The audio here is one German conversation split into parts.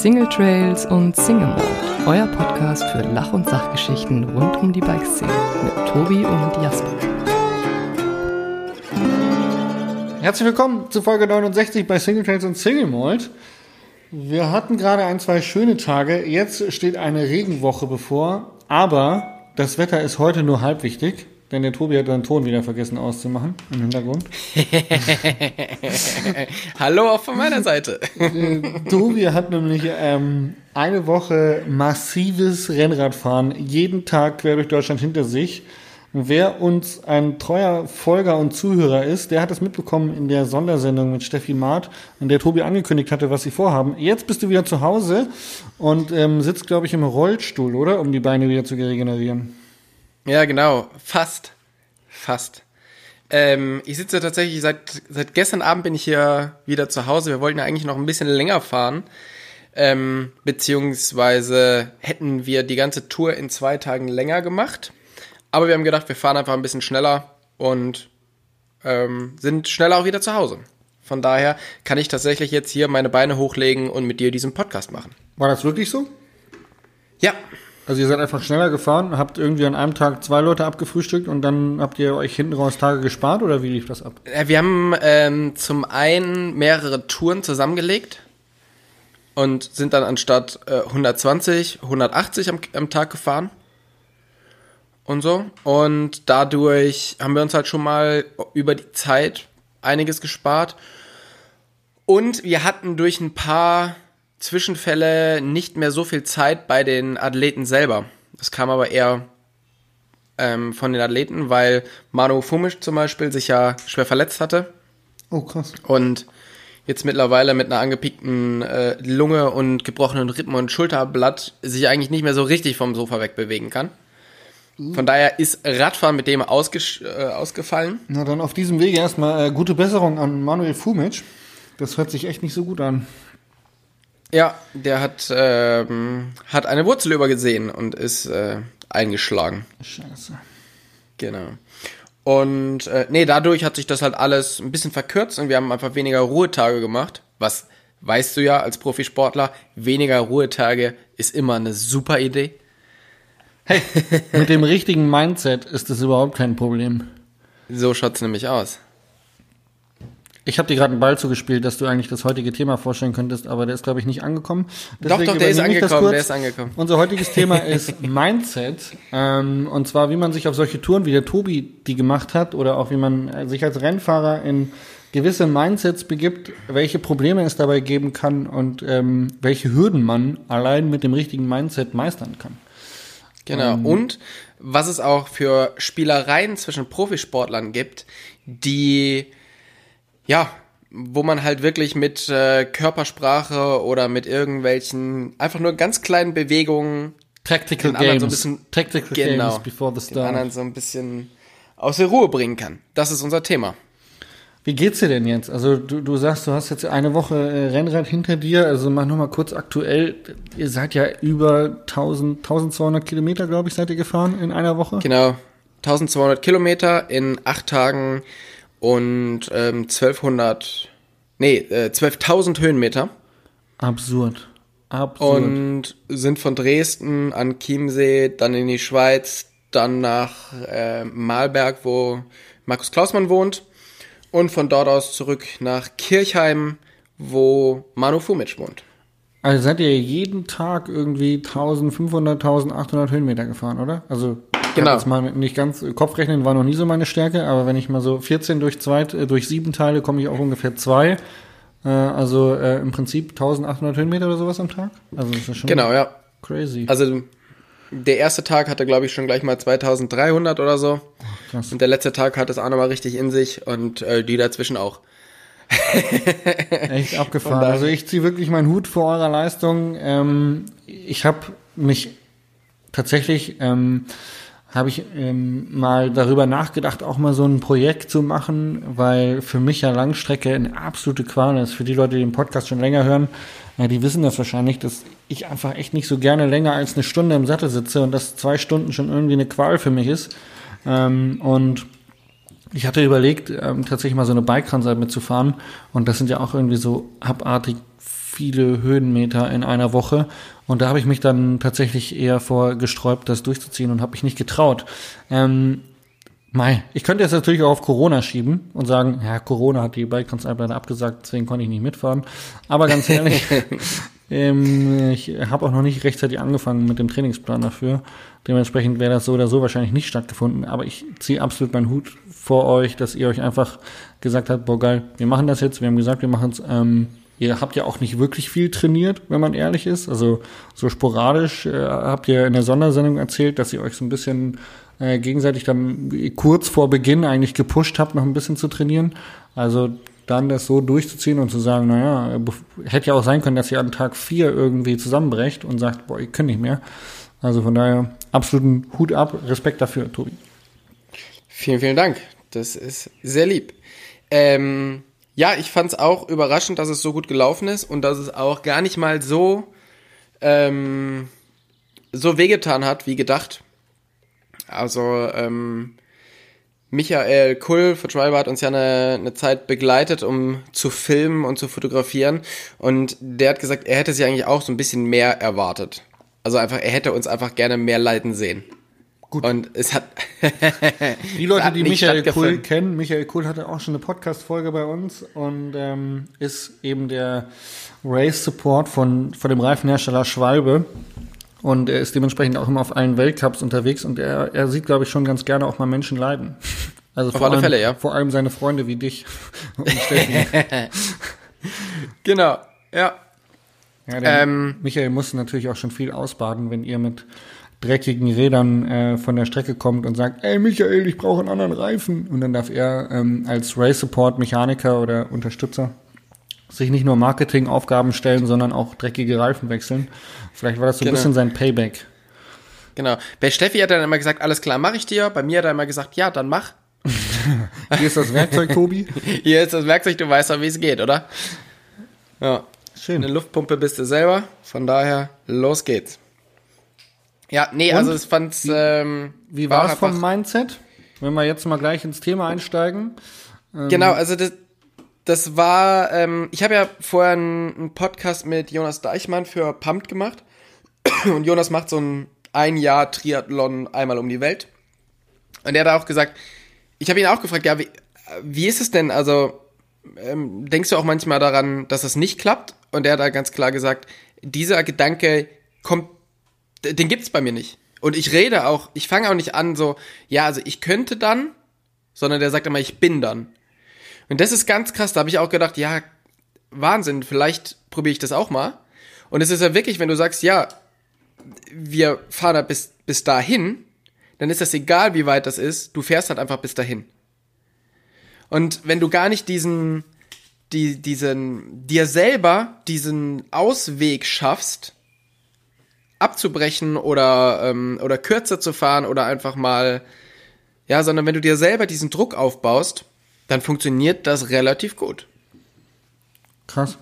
Single Trails und Single Mode, euer Podcast für Lach- und Sachgeschichten rund um die Bikeszene mit Tobi und Jasper. Herzlich willkommen zu Folge 69 bei Single Trails und Single Mold. Wir hatten gerade ein, zwei schöne Tage. Jetzt steht eine Regenwoche bevor, aber das Wetter ist heute nur halb wichtig. Denn der Tobi hat seinen Ton wieder vergessen auszumachen im Hintergrund. Hallo auch von meiner Seite. Äh, Tobi hat nämlich ähm, eine Woche massives Rennradfahren jeden Tag quer durch Deutschland hinter sich. Wer uns ein treuer Folger und Zuhörer ist, der hat es mitbekommen in der Sondersendung mit Steffi Maat, in der Tobi angekündigt hatte, was sie vorhaben. Jetzt bist du wieder zu Hause und ähm, sitzt, glaube ich, im Rollstuhl, oder? Um die Beine wieder zu regenerieren. Ja, genau. Fast. Fast. Ähm, ich sitze tatsächlich seit, seit gestern Abend bin ich hier wieder zu Hause. Wir wollten ja eigentlich noch ein bisschen länger fahren. Ähm, beziehungsweise hätten wir die ganze Tour in zwei Tagen länger gemacht. Aber wir haben gedacht, wir fahren einfach ein bisschen schneller und ähm, sind schneller auch wieder zu Hause. Von daher kann ich tatsächlich jetzt hier meine Beine hochlegen und mit dir diesen Podcast machen. War das wirklich so? Ja, Also ihr seid einfach schneller gefahren, habt irgendwie an einem Tag zwei Leute abgefrühstückt und dann habt ihr euch hinten raus Tage gespart oder wie lief das ab? Äh, Wir haben ähm, zum einen mehrere Touren zusammengelegt und sind dann anstatt äh, 120, 180 am, am Tag gefahren und so. Und dadurch haben wir uns halt schon mal über die Zeit einiges gespart. Und wir hatten durch ein paar Zwischenfälle nicht mehr so viel Zeit bei den Athleten selber. Das kam aber eher ähm, von den Athleten, weil Manu Fumisch zum Beispiel sich ja schwer verletzt hatte Oh, krass. und jetzt mittlerweile mit einer angepickten äh, Lunge und gebrochenen Rippen und Schulterblatt sich eigentlich nicht mehr so richtig vom Sofa wegbewegen kann. Von daher ist Radfahren mit dem äh, ausgefallen. Na dann auf diesem Wege erstmal äh, gute Besserung an Manuel Fumic. Das hört sich echt nicht so gut an. Ja, der hat, ähm, hat eine Wurzel übergesehen und ist äh, eingeschlagen. Scheiße. Genau. Und äh, nee, dadurch hat sich das halt alles ein bisschen verkürzt und wir haben einfach weniger Ruhetage gemacht. Was weißt du ja als Profisportler, weniger Ruhetage ist immer eine super Idee. Hey, mit dem richtigen Mindset ist das überhaupt kein Problem. So schaut's nämlich aus. Ich habe dir gerade einen Ball zugespielt, dass du eigentlich das heutige Thema vorstellen könntest, aber der ist, glaube ich, nicht angekommen. Doch, doch, der ist angekommen, der ist angekommen. Unser heutiges Thema ist Mindset. Ähm, und zwar, wie man sich auf solche Touren, wie der Tobi die gemacht hat, oder auch wie man äh, sich als Rennfahrer in gewisse Mindsets begibt, welche Probleme es dabei geben kann und ähm, welche Hürden man allein mit dem richtigen Mindset meistern kann. Genau. Ähm. Und was es auch für Spielereien zwischen Profisportlern gibt, die, ja, wo man halt wirklich mit äh, Körpersprache oder mit irgendwelchen einfach nur ganz kleinen Bewegungen Tactical den anderen Games. so ein bisschen, Tactical genau, Games before the den start. anderen so ein bisschen aus der Ruhe bringen kann. Das ist unser Thema. Wie geht's dir denn jetzt? Also du, du sagst, du hast jetzt eine Woche äh, Rennrad hinter dir. Also mach noch mal kurz aktuell. Ihr seid ja über 1000, 1200 Kilometer, glaube ich, seid ihr gefahren in einer Woche. Genau. 1200 Kilometer in acht Tagen und ähm, 1200, nee, äh, 12.000 Höhenmeter. Absurd. Absurd. und sind von Dresden an Chiemsee, dann in die Schweiz, dann nach äh, Malberg, wo Markus Klausmann wohnt und von dort aus zurück nach Kirchheim, wo Manu Fumic wohnt. Also seid ihr jeden Tag irgendwie 1500, 1800 Höhenmeter gefahren, oder? Also Genau. jetzt mal nicht ganz Kopfrechnen war noch nie so meine Stärke, aber wenn ich mal so 14 durch zwei, äh, durch sieben teile, komme ich auf ungefähr zwei. Äh, also äh, im Prinzip 1800 Höhenmeter oder sowas am Tag. Also das ist schon Genau, ja. crazy. Also der erste Tag hatte, glaube ich, schon gleich mal 2300 oder so. krass. Und der letzte Tag hat es auch nochmal richtig in sich und äh, die dazwischen auch. Echt abgefahren. Also ich ziehe wirklich meinen Hut vor eurer Leistung. Ähm, ich habe mich tatsächlich ähm, habe ich ähm, mal darüber nachgedacht, auch mal so ein Projekt zu machen, weil für mich ja Langstrecke eine absolute Qual ist. Für die Leute, die den Podcast schon länger hören, ja, die wissen das wahrscheinlich, dass ich einfach echt nicht so gerne länger als eine Stunde im Sattel sitze und dass zwei Stunden schon irgendwie eine Qual für mich ist. Ähm, und ich hatte überlegt, ähm, tatsächlich mal so eine Bike-Transat mitzufahren. Und das sind ja auch irgendwie so abartig viele Höhenmeter in einer Woche. Und da habe ich mich dann tatsächlich eher vor gesträubt, das durchzuziehen und habe mich nicht getraut. Ähm, Mei, ich könnte jetzt natürlich auch auf Corona schieben und sagen, ja, Corona hat die Bike leider abgesagt, deswegen konnte ich nicht mitfahren. Aber ganz ehrlich, ähm, ich habe auch noch nicht rechtzeitig angefangen mit dem Trainingsplan dafür. Dementsprechend wäre das so oder so wahrscheinlich nicht stattgefunden. Aber ich ziehe absolut meinen Hut vor euch, dass ihr euch einfach gesagt habt, boah geil, wir machen das jetzt. Wir haben gesagt, wir machen es. Ähm, ihr habt ja auch nicht wirklich viel trainiert, wenn man ehrlich ist. Also so sporadisch äh, habt ihr in der Sondersendung erzählt, dass ihr euch so ein bisschen äh, gegenseitig dann kurz vor Beginn eigentlich gepusht habt, noch ein bisschen zu trainieren. Also dann das so durchzuziehen und zu sagen, naja, hätte ja auch sein können, dass ihr an Tag vier irgendwie zusammenbrecht und sagt, boah, ich kann nicht mehr. Also von daher absoluten Hut ab, Respekt dafür, Tobi. Vielen, vielen Dank. Das ist sehr lieb. Ähm, ja, ich fand es auch überraschend, dass es so gut gelaufen ist und dass es auch gar nicht mal so ähm, so wehgetan hat, wie gedacht. Also ähm, Michael Kull von Tribe hat uns ja eine, eine Zeit begleitet, um zu filmen und zu fotografieren. Und der hat gesagt, er hätte sich eigentlich auch so ein bisschen mehr erwartet. Also einfach, er hätte uns einfach gerne mehr leiden sehen. Gut. Und es hat. die Leute, die Michael Kuhl kennen, Michael Kuhl hatte auch schon eine Podcast-Folge bei uns und ähm, ist eben der Race-Support von, von dem Reifenhersteller Schwalbe. Und er ist dementsprechend auch immer auf allen Weltcups unterwegs und er, er sieht, glaube ich, schon ganz gerne auch mal Menschen leiden. Also auf vor alle allem, Fälle, ja. Vor allem seine Freunde wie dich und genau, ja. ja ähm, Michael musste natürlich auch schon viel ausbaden, wenn ihr mit dreckigen Rädern äh, von der Strecke kommt und sagt, ey Michael, ich brauche einen anderen Reifen. Und dann darf er ähm, als Race Support Mechaniker oder Unterstützer sich nicht nur Marketingaufgaben stellen, sondern auch dreckige Reifen wechseln. Vielleicht war das so genau. ein bisschen sein Payback. Genau. Bei Steffi hat er dann immer gesagt, alles klar, mache ich dir. Bei mir hat er immer gesagt, ja, dann mach. Hier ist das Werkzeug, Tobi. Hier ist das Werkzeug, du weißt doch, wie es geht, oder? Ja. Schön. Eine Luftpumpe bist du selber, von daher, los geht's. Ja, nee, Und? also es fand's. Ähm, wie war es vom Mindset? Wenn wir jetzt mal gleich ins Thema einsteigen. Ähm, genau, also das, das war, ähm, ich habe ja vorher einen, Podcast mit Jonas Deichmann für Pumped gemacht. Und Jonas macht so ein ein Jahr Triathlon einmal um die Welt. Und er hat auch gesagt, ich habe ihn auch gefragt, ja, wie, wie ist es denn? Also, ähm, denkst du auch manchmal daran, dass es nicht klappt? Und er hat da ganz klar gesagt, dieser Gedanke kommt, den gibt's bei mir nicht. Und ich rede auch, ich fange auch nicht an so, ja, also ich könnte dann, sondern der sagt immer, ich bin dann. Und das ist ganz krass. Da habe ich auch gedacht, ja, Wahnsinn, vielleicht probiere ich das auch mal. Und es ist ja wirklich, wenn du sagst, ja, wir fahren da bis, bis dahin, dann ist das egal, wie weit das ist, du fährst halt einfach bis dahin. Und wenn du gar nicht diesen, die, diesen, dir selber diesen Ausweg schaffst, abzubrechen oder, ähm, oder kürzer zu fahren oder einfach mal, ja, sondern wenn du dir selber diesen Druck aufbaust, dann funktioniert das relativ gut. Krass.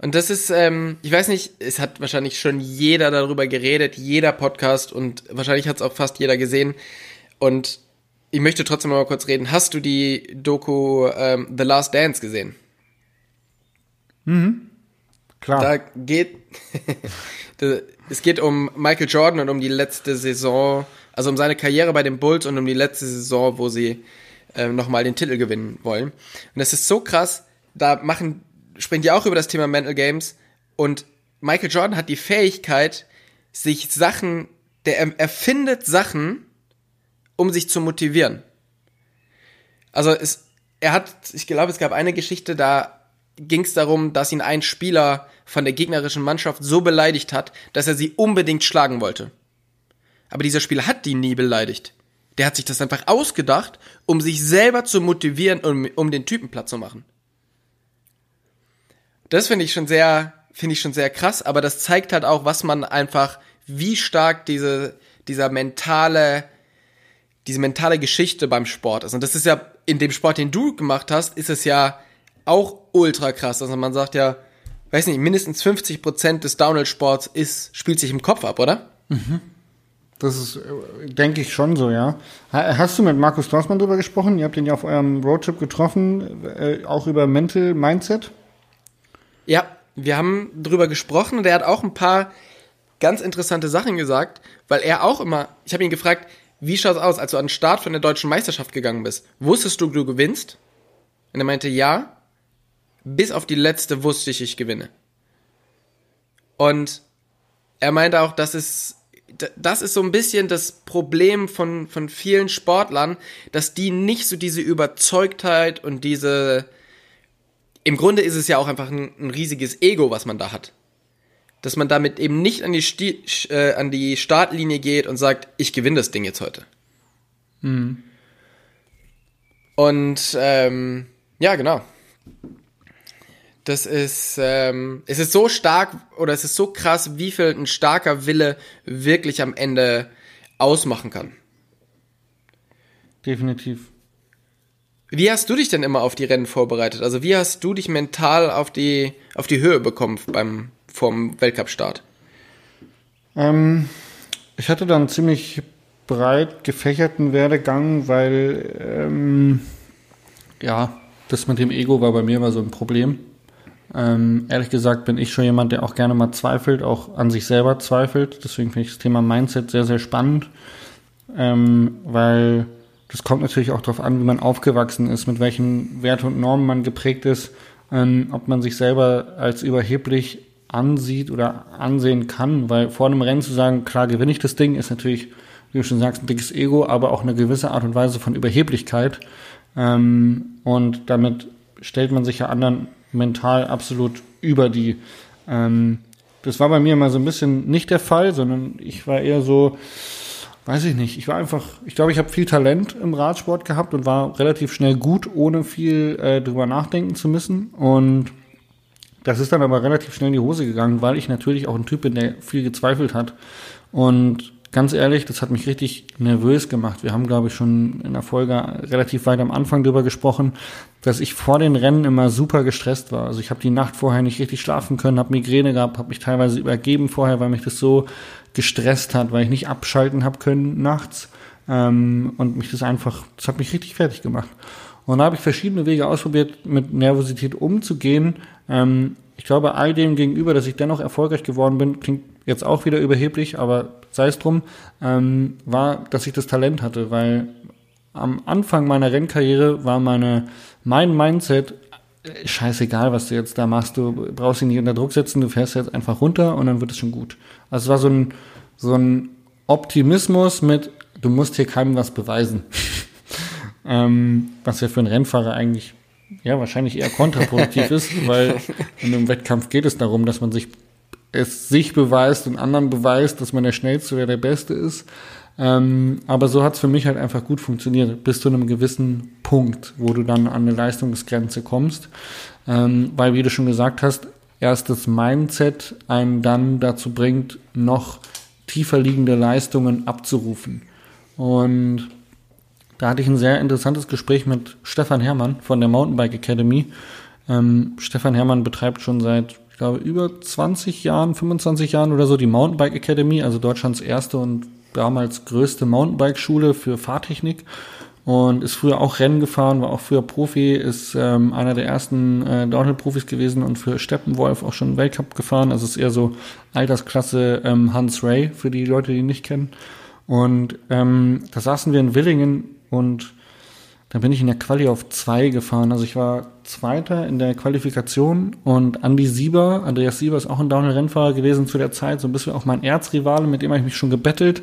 Und das ist, ähm, ich weiß nicht, es hat wahrscheinlich schon jeder darüber geredet, jeder Podcast und wahrscheinlich hat es auch fast jeder gesehen. Und ich möchte trotzdem mal kurz reden. Hast du die Doku ähm, The Last Dance gesehen? Mhm. Klar. Da geht, es geht um Michael Jordan und um die letzte Saison, also um seine Karriere bei den Bulls und um die letzte Saison, wo sie ähm, nochmal den Titel gewinnen wollen. Und das ist so krass, da machen, springt ja auch über das Thema Mental Games und Michael Jordan hat die Fähigkeit, sich Sachen, der erfindet Sachen, um sich zu motivieren. Also es, er hat, ich glaube, es gab eine Geschichte, da ging es darum, dass ihn ein Spieler von der gegnerischen Mannschaft so beleidigt hat, dass er sie unbedingt schlagen wollte. Aber dieser Spieler hat die nie beleidigt. Der hat sich das einfach ausgedacht, um sich selber zu motivieren, um, um den Typen platt zu machen. Das finde ich schon sehr, finde ich schon sehr krass, aber das zeigt halt auch, was man einfach, wie stark diese, dieser mentale, diese mentale Geschichte beim Sport ist. Und das ist ja, in dem Sport, den du gemacht hast, ist es ja auch ultra krass. Also man sagt ja, weiß nicht, mindestens 50 Prozent des Downhill-Sports ist, spielt sich im Kopf ab, oder? Mhm. Das ist, äh, denke ich, schon so, ja. Hast du mit Markus Klausmann drüber gesprochen? Ihr habt ihn ja auf eurem Roadtrip getroffen, äh, auch über Mental Mindset? Ja, wir haben drüber gesprochen und er hat auch ein paar ganz interessante Sachen gesagt, weil er auch immer, ich habe ihn gefragt, wie schaut's aus, als du an den Start von der deutschen Meisterschaft gegangen bist? Wusstest du, du gewinnst? Und er meinte, ja. Bis auf die letzte wusste ich, ich gewinne. Und er meinte auch, das ist, das ist so ein bisschen das Problem von, von vielen Sportlern, dass die nicht so diese Überzeugtheit und diese, im Grunde ist es ja auch einfach ein, ein riesiges Ego, was man da hat dass man damit eben nicht an die, Sti äh, an die Startlinie geht und sagt, ich gewinne das Ding jetzt heute. Mhm. Und ähm, ja, genau. Das ist, ähm, es ist so stark oder es ist so krass, wie viel ein starker Wille wirklich am Ende ausmachen kann. Definitiv. Wie hast du dich denn immer auf die Rennen vorbereitet? Also wie hast du dich mental auf die, auf die Höhe bekommen beim, vom Weltcup-Start? Ähm, ich hatte dann ziemlich breit gefächerten Werdegang, weil ähm, ja, das mit dem Ego war bei mir immer so ein Problem. Ähm, ehrlich gesagt bin ich schon jemand, der auch gerne mal zweifelt, auch an sich selber zweifelt. Deswegen finde ich das Thema Mindset sehr, sehr spannend, ähm, weil das kommt natürlich auch darauf an, wie man aufgewachsen ist, mit welchen Werten und Normen man geprägt ist, ähm, ob man sich selber als überheblich ansieht oder ansehen kann, weil vor einem Rennen zu sagen, klar gewinne ich das Ding, ist natürlich, wie du schon sagst, ein dickes Ego, aber auch eine gewisse Art und Weise von Überheblichkeit. Ähm, und damit stellt man sich ja anderen mental absolut über die. Ähm, das war bei mir mal so ein bisschen nicht der Fall, sondern ich war eher so, weiß ich nicht, ich war einfach, ich glaube, ich habe viel Talent im Radsport gehabt und war relativ schnell gut, ohne viel äh, drüber nachdenken zu müssen. Und das ist dann aber relativ schnell in die Hose gegangen, weil ich natürlich auch ein Typ bin, der viel gezweifelt hat. Und ganz ehrlich, das hat mich richtig nervös gemacht. Wir haben, glaube ich, schon in der Folge relativ weit am Anfang darüber gesprochen, dass ich vor den Rennen immer super gestresst war. Also ich habe die Nacht vorher nicht richtig schlafen können, habe Migräne gehabt, habe mich teilweise übergeben vorher, weil mich das so gestresst hat, weil ich nicht abschalten habe können nachts. Ähm, und mich das einfach, das hat mich richtig fertig gemacht. Und da habe ich verschiedene Wege ausprobiert, mit Nervosität umzugehen, ähm, ich glaube, all dem gegenüber, dass ich dennoch erfolgreich geworden bin, klingt jetzt auch wieder überheblich, aber sei es drum, ähm, war, dass ich das Talent hatte, weil am Anfang meiner Rennkarriere war meine, mein Mindset, äh, scheißegal, was du jetzt da machst, du brauchst dich nicht unter Druck setzen, du fährst jetzt einfach runter und dann wird es schon gut. Also es war so ein, so ein Optimismus mit, du musst hier keinem was beweisen. ähm, was ja für einen Rennfahrer eigentlich ja, wahrscheinlich eher kontraproduktiv ist, weil in einem Wettkampf geht es darum, dass man sich es sich beweist und anderen beweist, dass man der Schnellste oder der Beste ist. Ähm, aber so hat es für mich halt einfach gut funktioniert, bis zu einem gewissen Punkt, wo du dann an eine Leistungsgrenze kommst. Ähm, weil, wie du schon gesagt hast, erst das Mindset einen dann dazu bringt, noch tiefer liegende Leistungen abzurufen. Und da hatte ich ein sehr interessantes Gespräch mit Stefan Herrmann von der Mountainbike Academy. Ähm, Stefan Herrmann betreibt schon seit, ich glaube, über 20 Jahren, 25 Jahren oder so die Mountainbike Academy, also Deutschlands erste und damals größte Mountainbike-Schule für Fahrtechnik und ist früher auch Rennen gefahren, war auch früher Profi, ist ähm, einer der ersten äh, Downhill-Profis gewesen und für Steppenwolf auch schon Weltcup gefahren. Also ist eher so Altersklasse ähm, Hans Ray für die Leute, die ihn nicht kennen. Und ähm, da saßen wir in Willingen und dann bin ich in der Quali auf zwei gefahren. Also ich war Zweiter in der Qualifikation und Andy Sieber, Andreas Sieber ist auch ein Downhill-Rennfahrer gewesen zu der Zeit, so ein bisschen auch mein Erzrivale, mit dem habe ich mich schon gebettelt.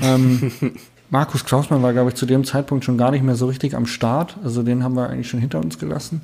Ähm, Markus Klausmann war, glaube ich, zu dem Zeitpunkt schon gar nicht mehr so richtig am Start. Also den haben wir eigentlich schon hinter uns gelassen.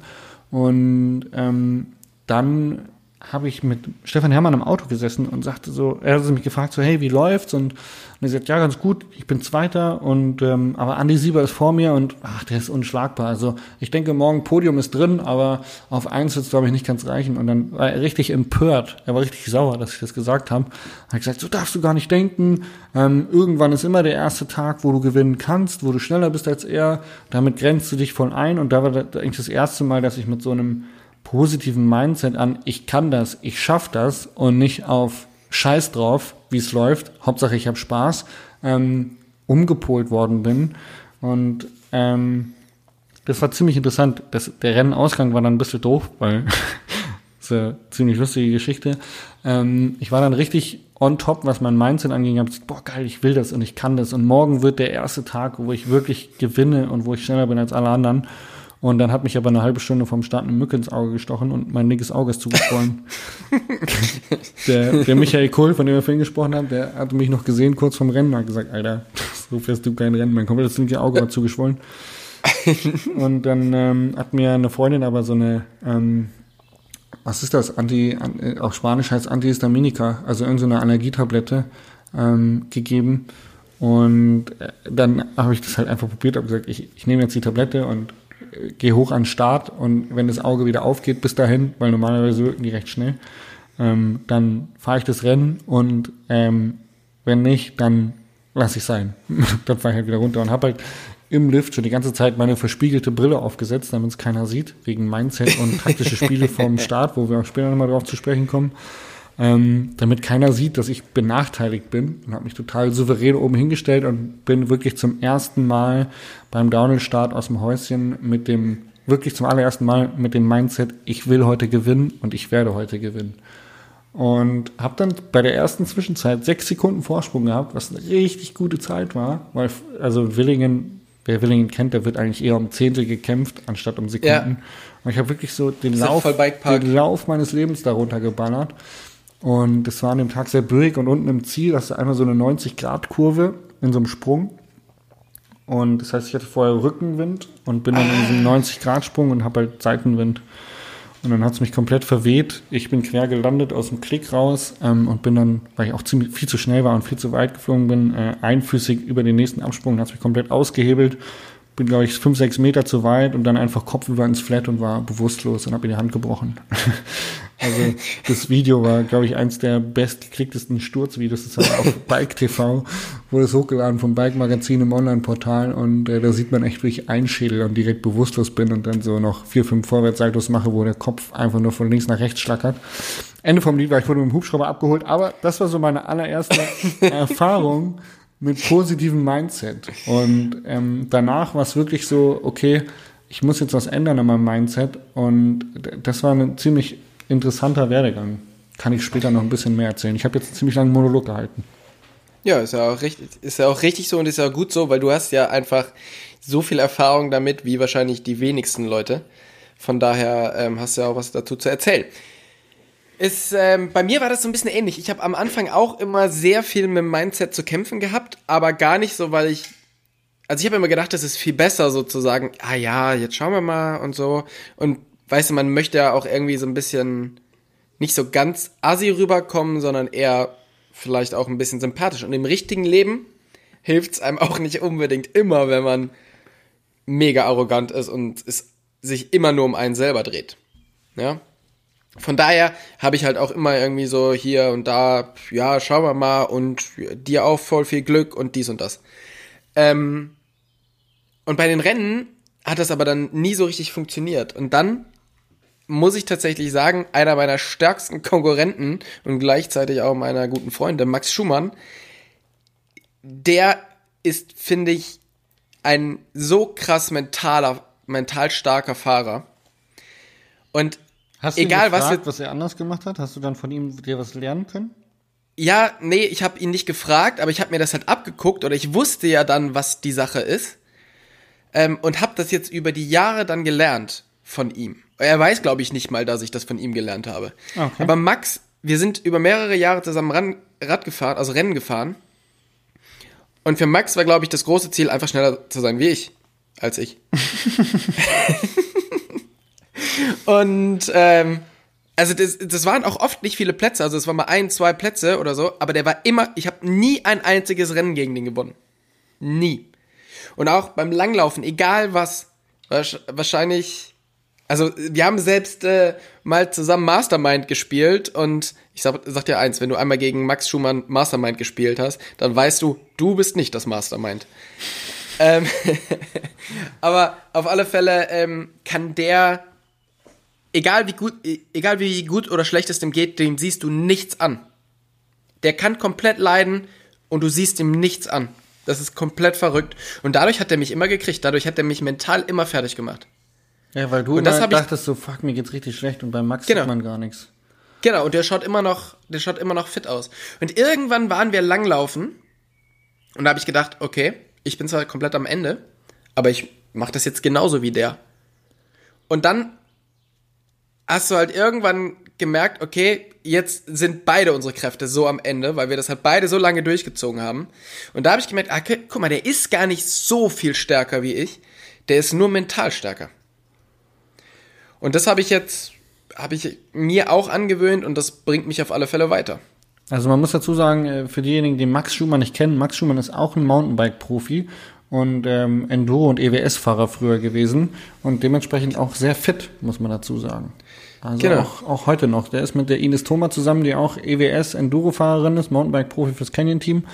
Und ähm, dann habe ich mit Stefan Herrmann im Auto gesessen und sagte so, er hat mich gefragt so, hey, wie läuft's? Und, und er sagt, ja, ganz gut, ich bin Zweiter und ähm, aber Andi Sieber ist vor mir und ach, der ist unschlagbar. Also ich denke, morgen Podium ist drin, aber auf eins wird es, glaube ich, nicht ganz reichen. Und dann war er richtig empört, er war richtig sauer, dass ich das gesagt habe. Hat gesagt, so darfst du gar nicht denken. Ähm, irgendwann ist immer der erste Tag, wo du gewinnen kannst, wo du schneller bist als er. Damit grenzt du dich voll ein. Und da war das eigentlich das erste Mal, dass ich mit so einem positiven Mindset an, ich kann das, ich schaff das und nicht auf Scheiß drauf, wie es läuft, Hauptsache ich habe Spaß, ähm, umgepolt worden bin. Und ähm, das war ziemlich interessant. Das, der Rennenausgang war dann ein bisschen doof, weil ist eine ziemlich lustige Geschichte. Ähm, ich war dann richtig on top, was mein Mindset anging. Ich habe gesagt, boah, geil, ich will das und ich kann das. Und morgen wird der erste Tag, wo ich wirklich gewinne und wo ich schneller bin als alle anderen. Und dann hat mich aber eine halbe Stunde vom Start eine Mücke ins Auge gestochen und mein linkes Auge ist zugeschwollen. der, der Michael Kohl, von dem wir vorhin gesprochen haben, der hatte mich noch gesehen kurz vom Rennen und hat gesagt, Alter, so fährst du kein Rennen. Mein komplettes linke Auge war zugeschwollen. und dann ähm, hat mir eine Freundin aber so eine, ähm, was ist das? Anti, an, äh, auf Spanisch heißt Antihistaminika, also irgendeine so Allergietablette ähm, gegeben. Und äh, dann habe ich das halt einfach probiert, habe gesagt, ich, ich nehme jetzt die Tablette und gehe hoch an den Start und wenn das Auge wieder aufgeht bis dahin, weil normalerweise wirken die recht schnell, ähm, dann fahre ich das Rennen und ähm, wenn nicht, dann lasse ich sein. dann fahre ich halt wieder runter und habe halt im Lift schon die ganze Zeit meine verspiegelte Brille aufgesetzt, damit es keiner sieht, wegen Mindset und taktische Spiele vom Start, wo wir auch später nochmal drauf zu sprechen kommen. Ähm, damit keiner sieht, dass ich benachteiligt bin und habe mich total souverän oben hingestellt und bin wirklich zum ersten Mal beim Downhill-Start aus dem Häuschen mit dem, wirklich zum allerersten Mal mit dem Mindset, ich will heute gewinnen und ich werde heute gewinnen. Und habe dann bei der ersten Zwischenzeit sechs Sekunden Vorsprung gehabt, was eine richtig gute Zeit war, weil also Willingen wer Willingen kennt, der wird eigentlich eher um Zehntel gekämpft, anstatt um Sekunden. Ja. Und ich habe wirklich so den Lauf, den Lauf meines Lebens darunter geballert. Und es war an dem Tag sehr bürrig und unten im Ziel hast du einmal so eine 90-Grad-Kurve in so einem Sprung. Und das heißt, ich hatte vorher Rückenwind und bin dann in diesem 90-Grad-Sprung und habe halt Seitenwind. Und dann hat es mich komplett verweht. Ich bin quer gelandet aus dem Klick raus ähm, und bin dann, weil ich auch ziemlich viel zu schnell war und viel zu weit geflogen bin, äh, einfüßig über den nächsten Absprung, hat es mich komplett ausgehebelt. Bin, glaube ich, fünf, sechs Meter zu weit und dann einfach kopfüber ins Flat und war bewusstlos und habe mir die Hand gebrochen. Also das Video war, glaube ich, eins der bestgeklicktesten Sturzvideos. Das ist auf Bike TV, wurde es hochgeladen vom Bike Magazin im Online-Portal und äh, da sieht man echt, wie ich einschädel und direkt bewusstlos bin und dann so noch vier, fünf Vorwärtssaltos mache, wo der Kopf einfach nur von links nach rechts schlackert. Ende vom Lied war ich wurde mit dem Hubschrauber abgeholt, aber das war so meine allererste Erfahrung mit positivem Mindset. Und ähm, danach war es wirklich so, okay, ich muss jetzt was ändern an meinem Mindset und das war eine ziemlich interessanter Werdegang. Kann ich später noch ein bisschen mehr erzählen. Ich habe jetzt einen ziemlich langen Monolog gehalten. Ja, ist ja auch richtig, ist ja auch richtig so und ist ja gut so, weil du hast ja einfach so viel Erfahrung damit, wie wahrscheinlich die wenigsten Leute. Von daher ähm, hast du ja auch was dazu zu erzählen. Ist, ähm, bei mir war das so ein bisschen ähnlich. Ich habe am Anfang auch immer sehr viel mit dem Mindset zu kämpfen gehabt, aber gar nicht so, weil ich. Also ich habe immer gedacht, das ist viel besser sozusagen. Ah ja, jetzt schauen wir mal und so. Und weißt du, man möchte ja auch irgendwie so ein bisschen nicht so ganz assi rüberkommen, sondern eher vielleicht auch ein bisschen sympathisch. Und im richtigen Leben hilft es einem auch nicht unbedingt immer, wenn man mega arrogant ist und es sich immer nur um einen selber dreht. Ja. Von daher habe ich halt auch immer irgendwie so hier und da, ja, schauen wir mal und dir auch voll viel Glück und dies und das. Ähm, und bei den Rennen hat das aber dann nie so richtig funktioniert. Und dann muss ich tatsächlich sagen, einer meiner stärksten Konkurrenten und gleichzeitig auch meiner guten Freunde, Max Schumann, der ist, finde ich, ein so krass mentaler, mental starker Fahrer. Und Hast du egal, gefragt, was, was er anders gemacht hat? Hast du dann von ihm dir was lernen können? Ja, nee, ich habe ihn nicht gefragt, aber ich habe mir das halt abgeguckt oder ich wusste ja dann, was die Sache ist ähm, und habe das jetzt über die Jahre dann gelernt von ihm. Er weiß, glaube ich, nicht mal, dass ich das von ihm gelernt habe. Okay. Aber Max, wir sind über mehrere Jahre zusammen Ran Rad gefahren, also Rennen gefahren. Und für Max war, glaube ich, das große Ziel, einfach schneller zu sein wie ich, als ich. und ähm, also das, das waren auch oft nicht viele Plätze, also es waren mal ein, zwei Plätze oder so, aber der war immer, ich habe nie ein einziges Rennen gegen den gewonnen. Nie. Und auch beim Langlaufen, egal was, wahrscheinlich also wir haben selbst äh, mal zusammen Mastermind gespielt und ich sag, sag dir eins, wenn du einmal gegen Max Schumann Mastermind gespielt hast, dann weißt du, du bist nicht das Mastermind. ähm, aber auf alle Fälle ähm, kann der, egal wie gut, egal wie gut oder schlecht es dem geht, dem siehst du nichts an. Der kann komplett leiden und du siehst ihm nichts an. Das ist komplett verrückt. Und dadurch hat er mich immer gekriegt. Dadurch hat er mich mental immer fertig gemacht. Ja, weil du Und das dachtest so, fuck, mir geht's richtig schlecht und bei Max Genau. sieht man gar nichts. Genau, und der schaut immer noch, der schaut immer noch fit aus. Und irgendwann waren wir langlaufen und da habe ich gedacht, okay, ich bin zwar komplett am Ende, aber ich mache das jetzt genauso wie der. Und dann hast du halt irgendwann gemerkt, okay, jetzt sind beide unsere Kräfte so am Ende, weil wir das halt beide so lange durchgezogen haben. Und da habe ich gemerkt, ah, gu- guck mal, der ist gar nicht so viel stärker wie ich. Der ist nur mental stärker. Und das habe ich jetzt, habe ich mir auch angewöhnt und das bringt mich auf alle Fälle weiter. Also man muss dazu sagen, äh, für diejenigen, die Max Schumann nicht kennen, Max Schumann ist auch ein Mountainbike-Profi und ähm, Enduro- und EWS-Fahrer früher gewesen und dementsprechend auch sehr fit, muss man dazu sagen. Also Genau. auch, auch heute noch. Der ist mit der Ines Thoma zusammen, die auch EWS-Enduro-Fahrerin ist, Mountainbike-Profi fürs Canyon-Team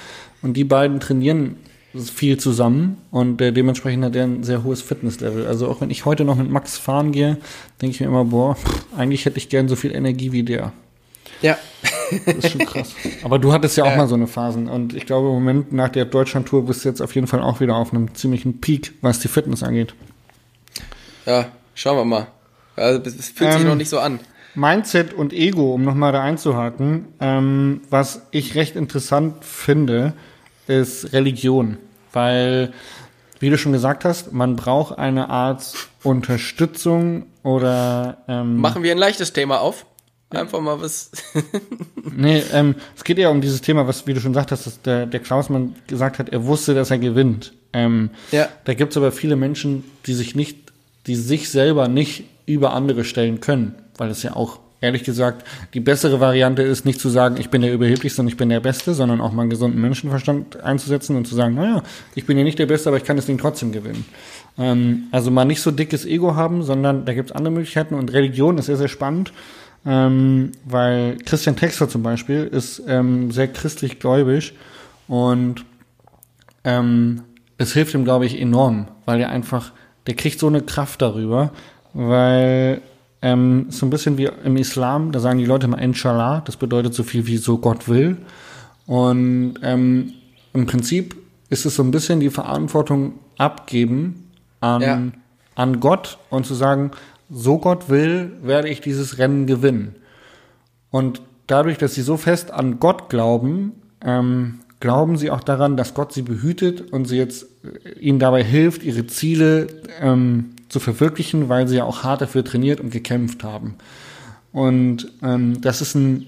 und die beiden trainieren viel zusammen und äh, dementsprechend hat er ein sehr hohes Fitnesslevel. Also auch wenn ich heute noch mit Max fahren gehe, denke ich mir immer, boah, pff, eigentlich hätte ich gern so viel Energie wie der. Ja. Das ist schon krass. Aber du hattest ja auch Ja. mal so eine Phasen und ich glaube im Moment nach der Deutschland-Tour bist du jetzt auf jeden Fall auch wieder auf einem ziemlichen Peak, was die Fitness angeht. Ja, schauen wir mal. Also, es fühlt sich Ähm, noch nicht so an. Mindset und Ego, um nochmal da einzuhaken, ähm, was ich recht interessant finde, ist Religion. Weil, wie du schon gesagt hast, man braucht eine Art Unterstützung oder ähm, Machen wir ein leichtes Thema auf. Einfach mal was. Nee, ähm, es geht ja um dieses Thema, was, wie du schon gesagt hast, dass der, der Klausmann gesagt hat, er wusste, dass er gewinnt. Ähm, Ja. Da gibt es aber viele Menschen, die sich nicht, die sich selber nicht über andere stellen können, weil es ja auch, ehrlich gesagt, die bessere Variante ist, nicht zu sagen, ich bin der Überheblichste und ich bin der Beste, sondern auch mal einen gesunden Menschenverstand einzusetzen und zu sagen, naja, ich bin ja nicht der Beste, aber ich kann das Ding trotzdem gewinnen. Ähm, also mal nicht so dickes Ego haben, sondern da gibt es andere Möglichkeiten und Religion ist sehr, sehr spannend. Ähm, weil Christian Texter zum Beispiel ist ähm, sehr christlich gläubig und ähm, es hilft ihm, glaube ich, enorm, weil er einfach, der kriegt so eine Kraft darüber, weil ähm, so ein bisschen wie im Islam, da sagen die Leute immer Inshallah, das bedeutet so viel wie so Gott will. Und ähm, im Prinzip ist es so ein bisschen die Verantwortung abgeben an, Ja. an Gott und zu sagen, so Gott will, werde ich dieses Rennen gewinnen. Und dadurch, dass sie so fest an Gott glauben, ähm, glauben sie auch daran, dass Gott sie behütet und sie jetzt äh, ihnen dabei hilft, ihre Ziele ähm, zu verwirklichen, weil sie ja auch hart dafür trainiert und gekämpft haben. Und ähm, das ist ein,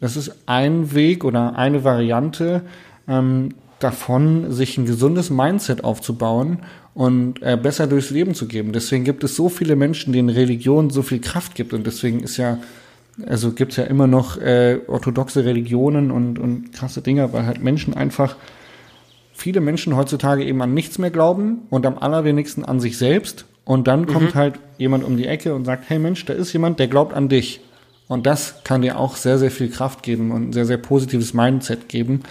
das ist ein Weg oder eine Variante ähm, davon, sich ein gesundes Mindset aufzubauen und äh, besser durchs Leben zu geben. Deswegen gibt es so viele Menschen, denen Religion so viel Kraft gibt und deswegen ist ja also gibt's ja immer noch äh, orthodoxe Religionen und, und krasse Dinge, weil halt Menschen einfach, viele Menschen heutzutage eben an nichts mehr glauben und am allerwenigsten an sich selbst. Und dann kommt halt jemand um die Ecke und sagt, hey Mensch, da ist jemand, der glaubt an dich. Und das kann dir auch sehr, sehr viel Kraft geben und ein sehr, sehr positives Mindset geben.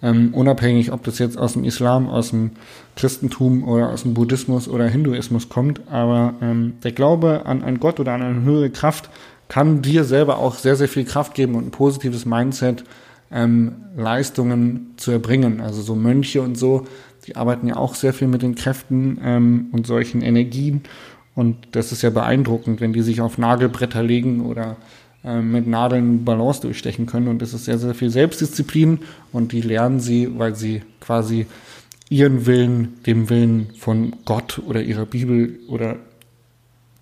Ähm, unabhängig, ob das jetzt aus dem Islam, aus dem Christentum oder aus dem Buddhismus oder Hinduismus kommt. Aber ähm, der Glaube an einen Gott oder an eine höhere Kraft kann dir selber auch sehr, sehr viel Kraft geben und ein positives Mindset, ähm, Leistungen zu erbringen. Also so Mönche und so, die arbeiten ja auch sehr viel mit den Kräften ähm, und solchen Energien. Und das ist ja beeindruckend, wenn die sich auf Nagelbretter legen oder ähm, mit Nadeln Balance durchstechen können. Und das ist sehr, sehr viel Selbstdisziplin und die lernen sie, weil sie quasi ihren Willen dem Willen von Gott oder ihrer Bibel oder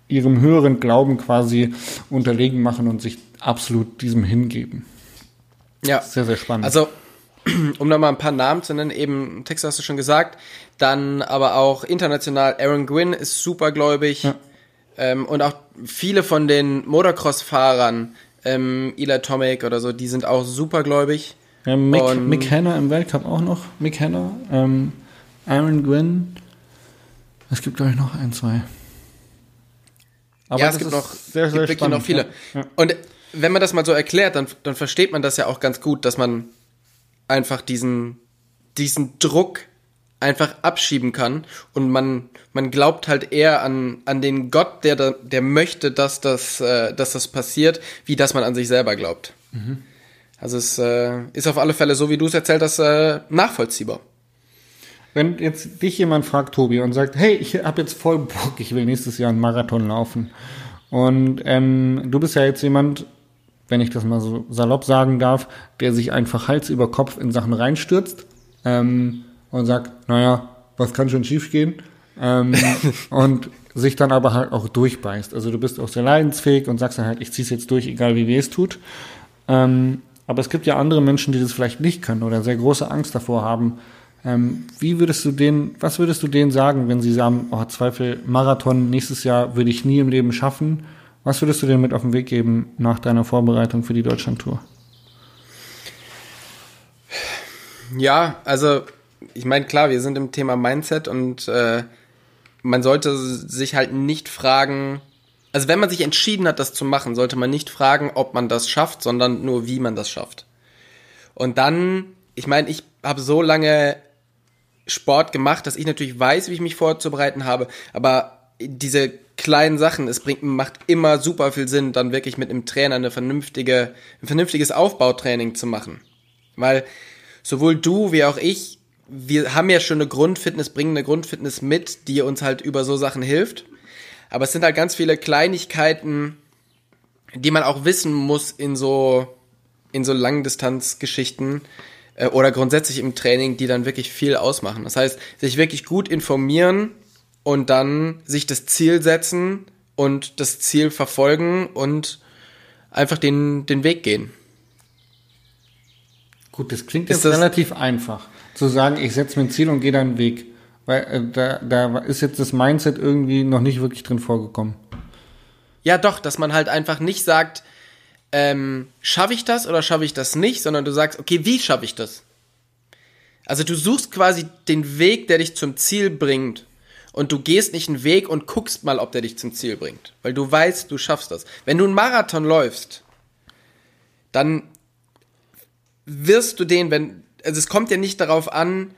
ihrem höheren Glauben quasi unterlegen machen und sich absolut diesem hingeben. Ja. Sehr, sehr spannend. Also, um da mal ein paar Namen zu nennen, eben Text hast du schon gesagt, dann aber auch international, Aaron Gwynn ist supergläubig Ja. ähm, und auch viele von den Motocross-Fahrern, ähm, Eli Tomic oder so, die sind auch supergläubig. ja, Mick, und- Mick Hanna im Weltcup auch noch. Mick Hanna, ähm, Aaron Gwynn. Es gibt, glaube ich, noch ein, zwei. Aber ja, es gibt noch, sehr, sehr gibt wirklich spannend, noch viele. Ja. Und wenn man das mal so erklärt, dann, dann versteht man das ja auch ganz gut, dass man einfach diesen, diesen Druck einfach abschieben kann und man, man glaubt halt eher an, an den Gott, der, da, der möchte, dass das, äh, dass das passiert, wie dass man an sich selber glaubt. Also es äh, ist auf alle Fälle so, wie du es erzählt hast, äh, nachvollziehbar. Wenn jetzt dich jemand fragt, Tobi, und sagt, hey, ich habe jetzt voll Bock, ich will nächstes Jahr einen Marathon laufen. Und ähm, du bist ja jetzt jemand, wenn ich das mal so salopp sagen darf, der sich einfach Hals über Kopf in Sachen reinstürzt ähm, und sagt, naja, was kann schon schiefgehen? Ähm, und sich dann aber halt auch durchbeißt. Also du bist auch sehr leidensfähig und sagst dann halt, ich zieh's jetzt durch, egal wie weh es tut. Ähm, aber es gibt ja andere Menschen, die das vielleicht nicht können oder sehr große Angst davor haben. Ähm, wie würdest du denen, was würdest du denen sagen, wenn sie sagen, oh, Zweifel, Marathon nächstes Jahr würde ich nie im Leben schaffen? Was würdest du denen mit auf den Weg geben nach deiner Vorbereitung für die Deutschlandtour? Ja, also ich meine, klar, wir sind im Thema Mindset und äh, man sollte sich halt nicht fragen, also wenn man sich entschieden hat, das zu machen, sollte man nicht fragen, ob man das schafft, sondern nur, wie man das schafft. Und dann, ich meine, ich habe so lange Sport gemacht, dass ich natürlich weiß, wie ich mich vorzubereiten habe, aber diese kleinen Sachen, es bringt, macht immer super viel Sinn, dann wirklich mit einem Trainer eine vernünftige, ein vernünftiges Aufbautraining zu machen. Weil sowohl du wie auch ich, wir haben ja schon eine Grundfitness, bringen eine Grundfitness mit, die uns halt über so Sachen hilft. Aber es sind halt ganz viele Kleinigkeiten, die man auch wissen muss in so, in so Langdistanzgeschichten äh, oder grundsätzlich im Training, die dann wirklich viel ausmachen. Das heißt, sich wirklich gut informieren und dann sich das Ziel setzen und das Ziel verfolgen und einfach den, den Weg gehen. Gut, das klingt jetzt das relativ einfach, zu sagen, ich setze mir ein Ziel und gehe dann einen Weg. Weil äh, da, da ist jetzt das Mindset irgendwie noch nicht wirklich drin vorgekommen. Ja, doch, dass man halt einfach nicht sagt, ähm, schaffe ich das oder schaffe ich das nicht, sondern du sagst, okay, wie schaffe ich das? Also du suchst quasi den Weg, der dich zum Ziel bringt. Und du gehst nicht einen Weg und guckst mal, ob der dich zum Ziel bringt. Weil du weißt, du schaffst das. Wenn du einen Marathon läufst, dann wirst du den, wenn, also es kommt ja nicht darauf an,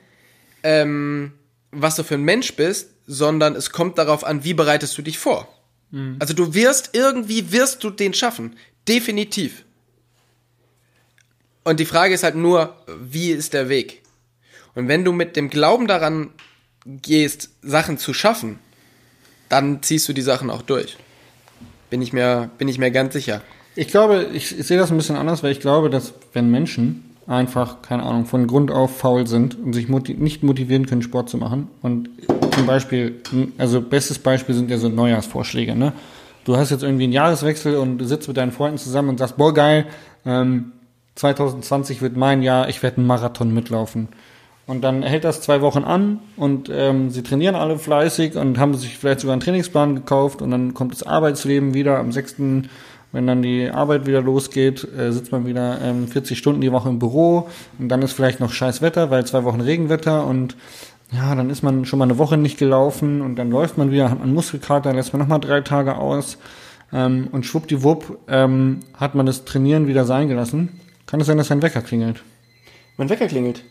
ähm, was du für ein Mensch bist, sondern es kommt darauf an, wie bereitest du dich vor. Mhm. Also du wirst irgendwie, wirst du den schaffen. Definitiv. Und die Frage ist halt nur, wie ist der Weg? Und wenn du mit dem Glauben daran gehst, Sachen zu schaffen, dann ziehst du die Sachen auch durch. Bin ich mir, bin ich mir ganz sicher. Ich glaube, ich, ich sehe das ein bisschen anders, weil ich glaube, dass wenn Menschen einfach, keine Ahnung, von Grund auf faul sind und sich motiv nicht motivieren können, Sport zu machen. Und zum Beispiel, also bestes Beispiel sind ja so Neujahrsvorschläge, ne? Du hast jetzt irgendwie einen Jahreswechsel und sitzt mit deinen Freunden zusammen und sagst, boah, geil, ähm, 2020 wird mein Jahr, ich werde einen Marathon mitlaufen. Und dann hält das zwei Wochen an und ähm, sie trainieren alle fleißig und haben sich vielleicht sogar einen Trainingsplan gekauft und dann kommt das Arbeitsleben wieder am 6 wenn dann die Arbeit wieder losgeht, äh, sitzt man wieder ähm, 40 Stunden die Woche im Büro und dann ist vielleicht noch scheiß Wetter, weil zwei Wochen Regenwetter und ja, dann ist man schon mal eine Woche nicht gelaufen und dann läuft man wieder, hat man Muskelkater, lässt man nochmal drei Tage aus ähm, und schwuppdiwupp ähm, hat man das Trainieren wieder sein gelassen. Kann es sein, dass ein Wecker klingelt? Mein Wecker klingelt.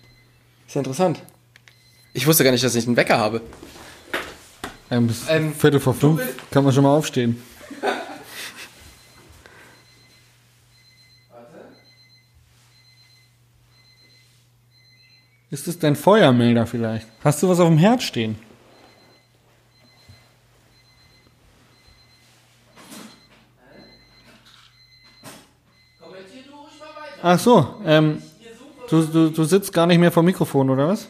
Ist ja interessant. Ich wusste gar nicht, dass ich einen Wecker habe. Ähm, bis ähm, Viertel vor fünf kann man schon mal aufstehen. Ist es dein Feuermelder vielleicht? Hast du was auf dem Herd stehen? Ach so, ähm, du, du, du sitzt gar nicht mehr vor Mikrofon, oder was?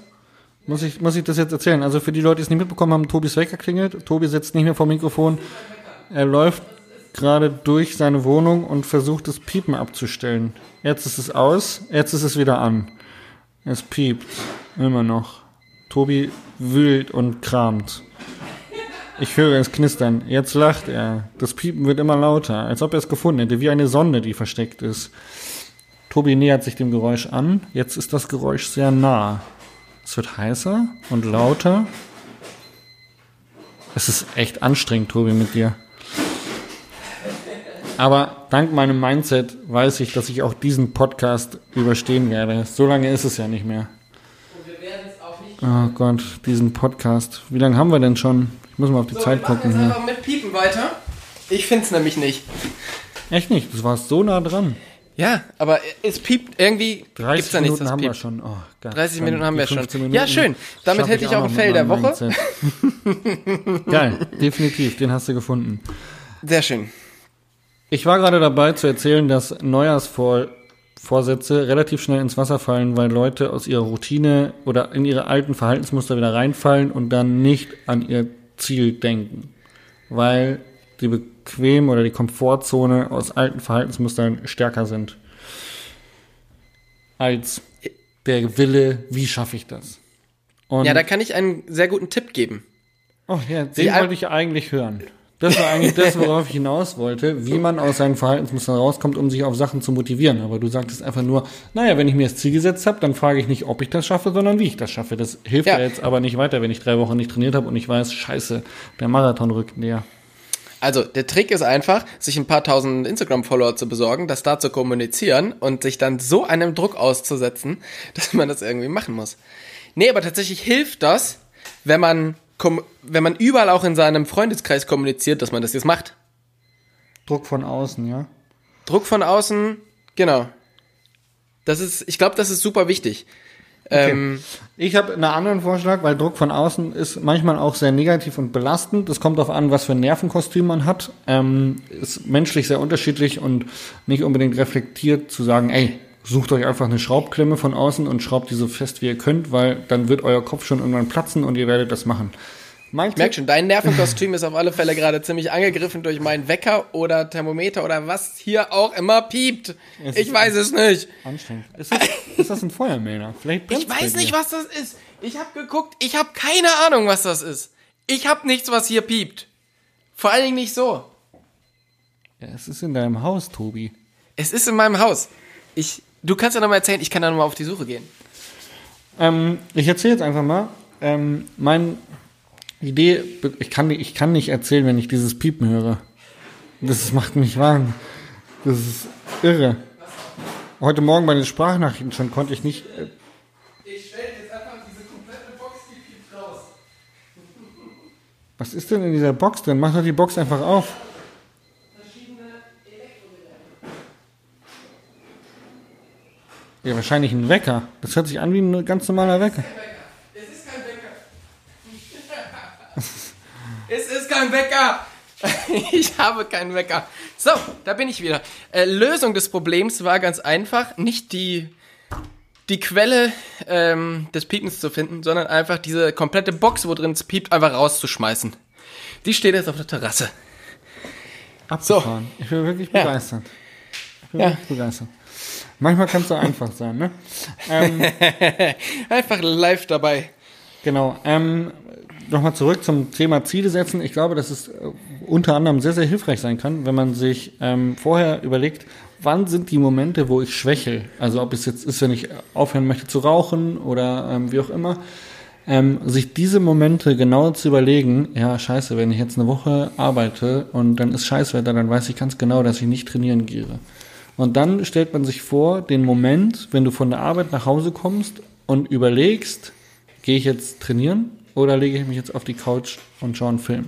Muss ich, muss ich das jetzt erzählen? Also für die Leute, die es nicht mitbekommen haben, Tobis Wecker klingelt. Tobi sitzt nicht mehr vor Mikrofon. Er läuft gerade durch seine Wohnung und versucht das Piepen abzustellen. Jetzt ist es aus, jetzt ist es wieder an. Es piept. Immer noch. Tobi wühlt und kramt. Ich höre es knistern. Jetzt lacht er. Das Piepen wird immer lauter, als ob er es gefunden hätte, wie eine Sonde, die versteckt ist. Tobi nähert sich dem Geräusch an. Jetzt ist das Geräusch sehr nah. Es wird heißer und lauter. Es ist echt anstrengend, Tobi, mit dir. Aber dank meinem Mindset weiß ich, dass ich auch diesen Podcast überstehen werde. So lange ist es ja nicht mehr. Oh Gott, diesen Podcast. Wie lange haben wir denn schon? Ich muss mal auf die so, Zeit gucken. Wir einfach mit Piepen weiter. Ich finde es nämlich nicht. Echt nicht? Das war so nah dran. Ja, aber es piept irgendwie. 30 gibt's da nichts, Minuten haben wir piept. schon. Oh, Gott. 30 Dann Minuten haben wir schon. 15 Ja, Minuten schön. Damit hätte ich auch ein Fail der Woche. Geil, definitiv, den hast du gefunden. Sehr schön. Ich war gerade dabei zu erzählen, dass Neujahrsvorsätze relativ schnell ins Wasser fallen, weil Leute aus ihrer Routine oder in ihre alten Verhaltensmuster wieder reinfallen und dann nicht an ihr Ziel denken. Weil die bequem oder die Komfortzone aus alten Verhaltensmustern stärker sind. Als der Wille, wie schaffe ich das? Und Ja, da kann ich einen sehr guten Tipp geben. Oh ja, den wollte ich eigentlich hören. Das war eigentlich das, worauf ich hinaus wollte, wie man aus seinen Verhaltensmustern rauskommt, um sich auf Sachen zu motivieren. Aber du sagtest einfach nur, naja, wenn ich mir das Ziel gesetzt habe, dann frage ich nicht, ob ich das schaffe, sondern wie ich das schaffe. Das hilft ja, Ja. jetzt aber nicht weiter, wenn ich drei Wochen nicht trainiert habe und ich weiß, scheiße, der Marathon rückt näher. Also, der Trick ist einfach, sich ein paar tausend Instagram-Follower zu besorgen, das da zu kommunizieren und sich dann so einem Druck auszusetzen, dass man das irgendwie machen muss. Nee, aber tatsächlich hilft das, wenn man, wenn man überall auch in seinem Freundeskreis kommuniziert, dass man das jetzt macht. Druck von außen, ja. Druck von außen, genau. Das ist, ich glaube, das ist super wichtig. Ähm, Ich habe einen anderen Vorschlag, weil Druck von außen ist manchmal auch sehr negativ und belastend. Es kommt darauf an, was für ein Nervenkostüm man hat. Ähm, ist menschlich sehr unterschiedlich und nicht unbedingt reflektiert zu sagen, ey, sucht euch einfach eine Schraubklemme von außen und schraubt die so fest, wie ihr könnt, weil dann wird euer Kopf schon irgendwann platzen und ihr werdet das machen. Mein ich merke schon, dein Nervenkostüm ist auf alle Fälle gerade ziemlich angegriffen durch meinen Wecker oder Thermometer oder was hier auch immer piept. Es Ich weiß es nicht. anstrengend. Ist das, ist das ein Feuermelder? Vielleicht Ich weiß nicht, was das ist. Ich habe geguckt, ich habe keine Ahnung, was das ist. Ich habe nichts, was hier piept. Vor allen Dingen nicht so. Ja, es ist in deinem Haus, Tobi. Es ist in meinem Haus. Ich, du kannst ja noch mal erzählen, ich kann da noch mal auf die Suche gehen. Ähm, ich erzähle jetzt einfach mal. Ähm, meine Idee, ich kann, nicht- ich kann nicht erzählen, wenn ich dieses Piepen höre. Das macht mich wahnsinnig. Das ist irre. Heute Morgen bei den Sprachnachrichten schon konnte ich nicht. äh, Ich stelle jetzt einfach diese komplette Box, die piept raus. Was ist denn in dieser Box drin? Mach doch die Box einfach auf. Ja, wahrscheinlich ein Wecker. Das hört sich an wie ein ganz normaler Wecker. Es ist kein Wecker. es ist kein Wecker. Ich habe keinen Wecker. So, da bin ich wieder. Äh, Lösung des Problems war ganz einfach, nicht die, die Quelle ähm, des Piepens zu finden, sondern einfach diese komplette Box, wo drin es piept, einfach rauszuschmeißen. Die steht jetzt auf der Terrasse. Abgefahren. Ich bin wirklich begeistert. Ich bin Ja. wirklich begeistert. Manchmal kann es so einfach sein, ne? Ähm, Einfach live dabei. genau. Ähm, Nochmal zurück zum Thema Ziele setzen. Ich glaube, dass es äh, unter anderem sehr, sehr hilfreich sein kann, wenn man sich ähm, vorher überlegt, wann sind die Momente, wo ich schwächel. Also ob es jetzt ist, wenn ich aufhören möchte zu rauchen oder ähm, wie auch immer. Ähm, sich diese Momente genau zu überlegen, ja, scheiße, wenn ich jetzt eine Woche arbeite und dann ist Scheißwetter, dann weiß ich ganz genau, dass ich nicht trainieren gehe. Und dann stellt man sich vor, den Moment, wenn du von der Arbeit nach Hause kommst und überlegst, gehe ich jetzt trainieren oder lege ich mich jetzt auf die Couch und schaue einen Film?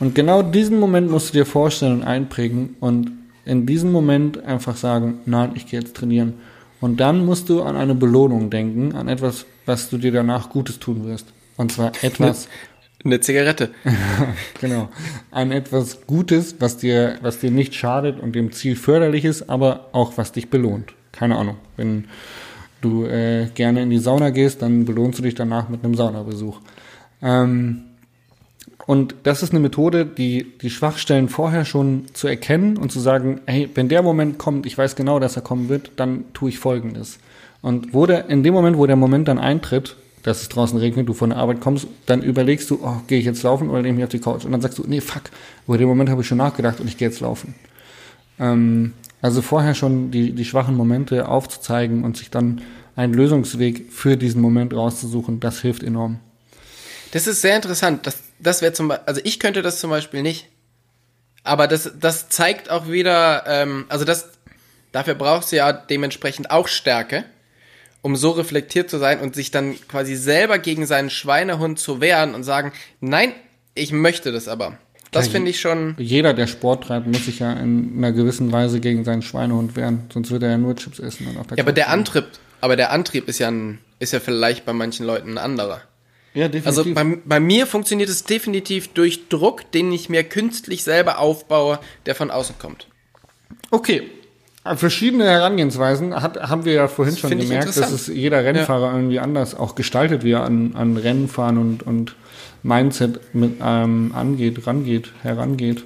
Und genau diesen Moment musst du dir vorstellen und einprägen und in diesem Moment einfach sagen, nein, ich gehe jetzt trainieren. Und dann musst du an eine Belohnung denken, an etwas, was du dir danach Gutes tun wirst. Und zwar etwas, Eine Zigarette. genau, an etwas Gutes, was dir, was dir nicht schadet und dem Ziel förderlich ist, aber auch was dich belohnt. Keine Ahnung. Wenn du äh, gerne in die Sauna gehst, dann belohnst du dich danach mit einem Saunabesuch. Ähm, und das ist eine Methode, die die Schwachstellen vorher schon zu erkennen und zu sagen, hey, wenn der Moment kommt, ich weiß genau, dass er kommen wird, dann tue ich Folgendes. Und wo der, in dem Moment, wo der Moment dann eintritt, dass es draußen regnet, du von der Arbeit kommst, dann überlegst du, oh, gehe ich jetzt laufen oder nehme ich auf die Couch? Und dann sagst du, nee, fuck, über den Moment habe ich schon nachgedacht und ich gehe jetzt laufen. Ähm, also vorher schon die, die schwachen Momente aufzuzeigen und sich dann einen Lösungsweg für diesen Moment rauszusuchen, das hilft enorm. Das ist sehr interessant. Das, das wäre zum also ich könnte das zum Beispiel nicht. Aber das, das zeigt auch wieder, ähm, also das, dafür brauchst du ja dementsprechend auch Stärke, um so reflektiert zu sein und sich dann quasi selber gegen seinen Schweinehund zu wehren und sagen, nein, ich möchte das aber. Das Ja, finde ich schon. Jeder, der Sport treibt, muss sich ja in einer gewissen Weise gegen seinen Schweinehund wehren. Sonst wird er ja nur Chips essen. Und auf der Ja, aber der. Antrieb, aber der Antrieb ist ja ein, ist ja vielleicht bei manchen Leuten ein anderer. Ja, definitiv. Also bei, bei mir funktioniert es definitiv durch Druck, den ich mir künstlich selber aufbaue, der von außen kommt. Okay. Verschiedene Herangehensweisen hat, haben wir ja vorhin schon finde ich gemerkt, dass es jeder Rennfahrer irgendwie anders auch gestaltet, wie er an, an Rennen fahren und, und Mindset mit ähm, angeht, rangeht, herangeht.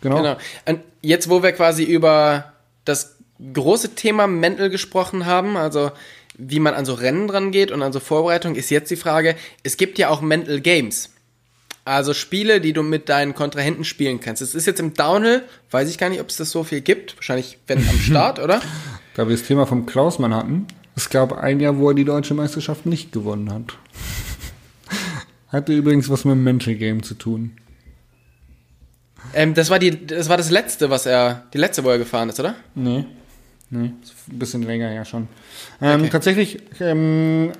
Genau. Genau. Und jetzt, wo wir quasi über das große Thema Mental gesprochen haben, also wie man an so Rennen dran geht und an so Vorbereitung, ist jetzt die Frage, es gibt ja auch Mental Games. Also Spiele, die du mit deinen Kontrahenten spielen kannst. Es ist jetzt im Downhill, weiß ich gar nicht, ob es das so viel gibt. Wahrscheinlich, wenn am Start, oder? Da wir das Thema vom Klausmann hatten, es gab ein Jahr, wo er die deutsche Meisterschaft nicht gewonnen hat. Hatte übrigens was mit dem Mental Game zu tun. Ähm, das war die, das war das letzte, was er, die letzte, wo er gefahren ist, oder? Nee. Nee, ein bisschen länger ja schon. Ähm, Okay. Tatsächlich ähm,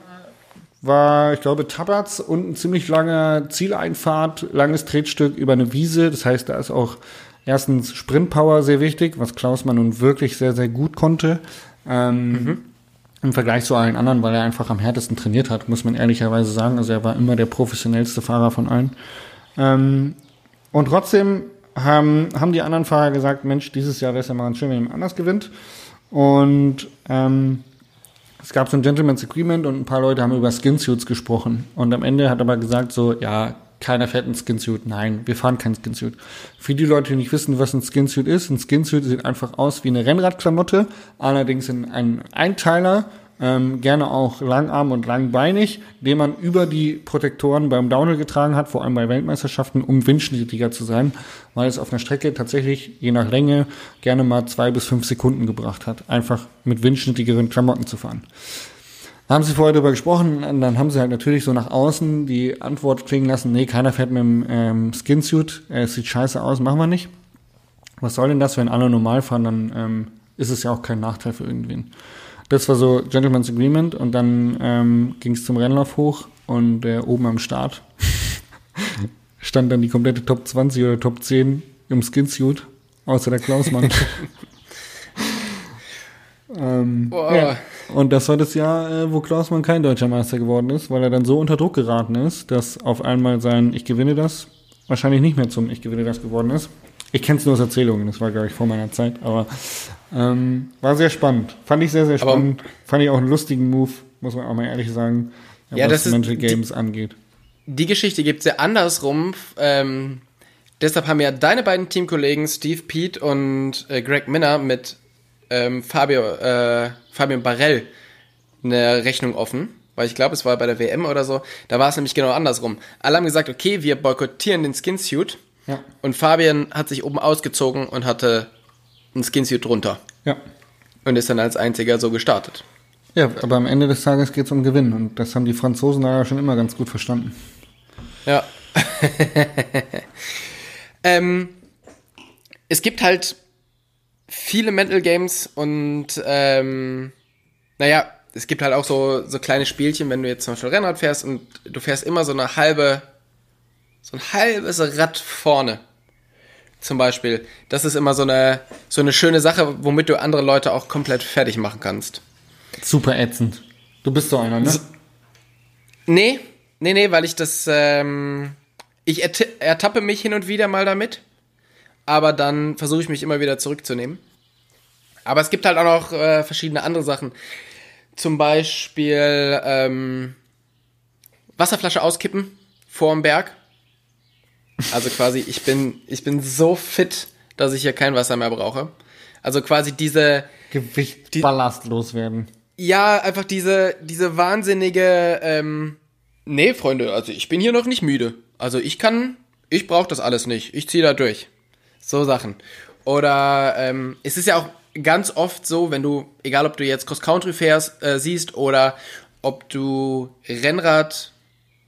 war, ich glaube, Tabatz und ein ziemlich langer Zieleinfahrt, langes Tretstück über eine Wiese. Das heißt, da ist auch erstens Sprintpower sehr wichtig, was Klausmann nun wirklich sehr, sehr gut konnte. Ähm, Im Vergleich zu allen anderen, weil er einfach am härtesten trainiert hat, muss man ehrlicherweise sagen. Also er war immer der professionellste Fahrer von allen. Ähm, und trotzdem haben, haben die anderen Fahrer gesagt, Mensch, dieses Jahr wäre es ja mal ganz schön, wenn jemand anders gewinnt. Und ähm, es gab so ein Gentleman's Agreement und ein paar Leute haben über Skinsuits gesprochen. Und am Ende hat aber gesagt so, ja, keiner fährt ein Skinsuit. Nein, wir fahren kein Skinsuit. Für die Leute, die nicht wissen, was ein Skinsuit ist, ein Skinsuit sieht einfach aus wie eine Rennradklamotte, allerdings in ein Einteiler, ähm, gerne auch langarm und langbeinig, den man über die Protektoren beim Downhill getragen hat, vor allem bei Weltmeisterschaften, um windschnittiger zu sein, weil es auf einer Strecke tatsächlich je nach Länge gerne mal zwei bis fünf Sekunden gebracht hat, einfach mit windschnittigeren Klamotten zu fahren. Haben sie vorher darüber gesprochen, dann haben sie halt natürlich so nach außen die Antwort klingen lassen, nee, keiner fährt mit dem ähm, Skinsuit, äh, es sieht scheiße aus, machen wir nicht. Was soll denn das, wenn alle normal fahren, dann ähm, ist es ja auch kein Nachteil für irgendwen. Das war so Gentleman's Agreement und dann ähm, ging es zum Rennlauf hoch und äh, oben am Start stand dann die komplette Top 20 oder Top 10 im Skinsuit, außer der Klausmann. ähm, Boah. ja. Und das war das Jahr, äh, wo Klausmann kein deutscher Meister geworden ist, weil er dann so unter Druck geraten ist, dass auf einmal sein Ich gewinne das wahrscheinlich nicht mehr zum Ich gewinne das geworden ist. Ich kenne es nur aus Erzählungen, das war, glaube ich, vor meiner Zeit, aber ähm, war sehr spannend. Fand ich sehr, sehr Aber- spannend. Fand ich auch einen lustigen Move, muss man auch mal ehrlich sagen, Ja, was das ist- Mental die- Games angeht. Die Geschichte gibt's ja andersrum. Ähm, deshalb haben ja deine beiden Teamkollegen Steve Pete und äh, Greg Minner mit ähm, Fabio, äh, Fabian Barell eine Rechnung offen. Weil ich glaube, es war bei der WM oder so. Da war es nämlich genau andersrum. Alle haben gesagt, okay, wir boykottieren den Skinsuit. Ja. Und Fabian hat sich oben ausgezogen und hatte ein Skinsuit drunter. Ja. Und ist dann als einziger so gestartet. Ja, aber am Ende des Tages geht es um Gewinn und das haben die Franzosen da ja schon immer ganz gut verstanden. Ja. ähm, es gibt halt viele Mental Games und ähm, naja, es gibt halt auch so, so kleine Spielchen, wenn du jetzt zum Beispiel Rennrad fährst und du fährst immer so eine halbe, so ein halbes Rad vorne. Zum Beispiel. Das ist immer so eine, so eine schöne Sache, womit du andere Leute auch komplett fertig machen kannst. Super ätzend. Du bist so einer, ne? Nee, nee, nee, weil ich das, ähm, ich ertappe mich hin und wieder mal damit, aber dann versuche ich mich immer wieder zurückzunehmen. Aber es gibt halt auch noch äh, verschiedene andere Sachen. Zum Beispiel ähm, Wasserflasche auskippen vorm Berg. Also quasi, ich bin, ich bin so fit, dass ich hier kein Wasser mehr brauche. Also quasi diese, Gewicht ballastlos werden. ja, einfach diese, diese wahnsinnige, ähm, nee, Freunde, also ich bin hier noch nicht müde. Also ich kann, ich brauche das alles nicht. Ich ziehe da durch. So Sachen. Oder ähm, es ist ja auch ganz oft so, wenn du, egal ob du jetzt Cross-Country fährst, äh, siehst oder ob du Rennrad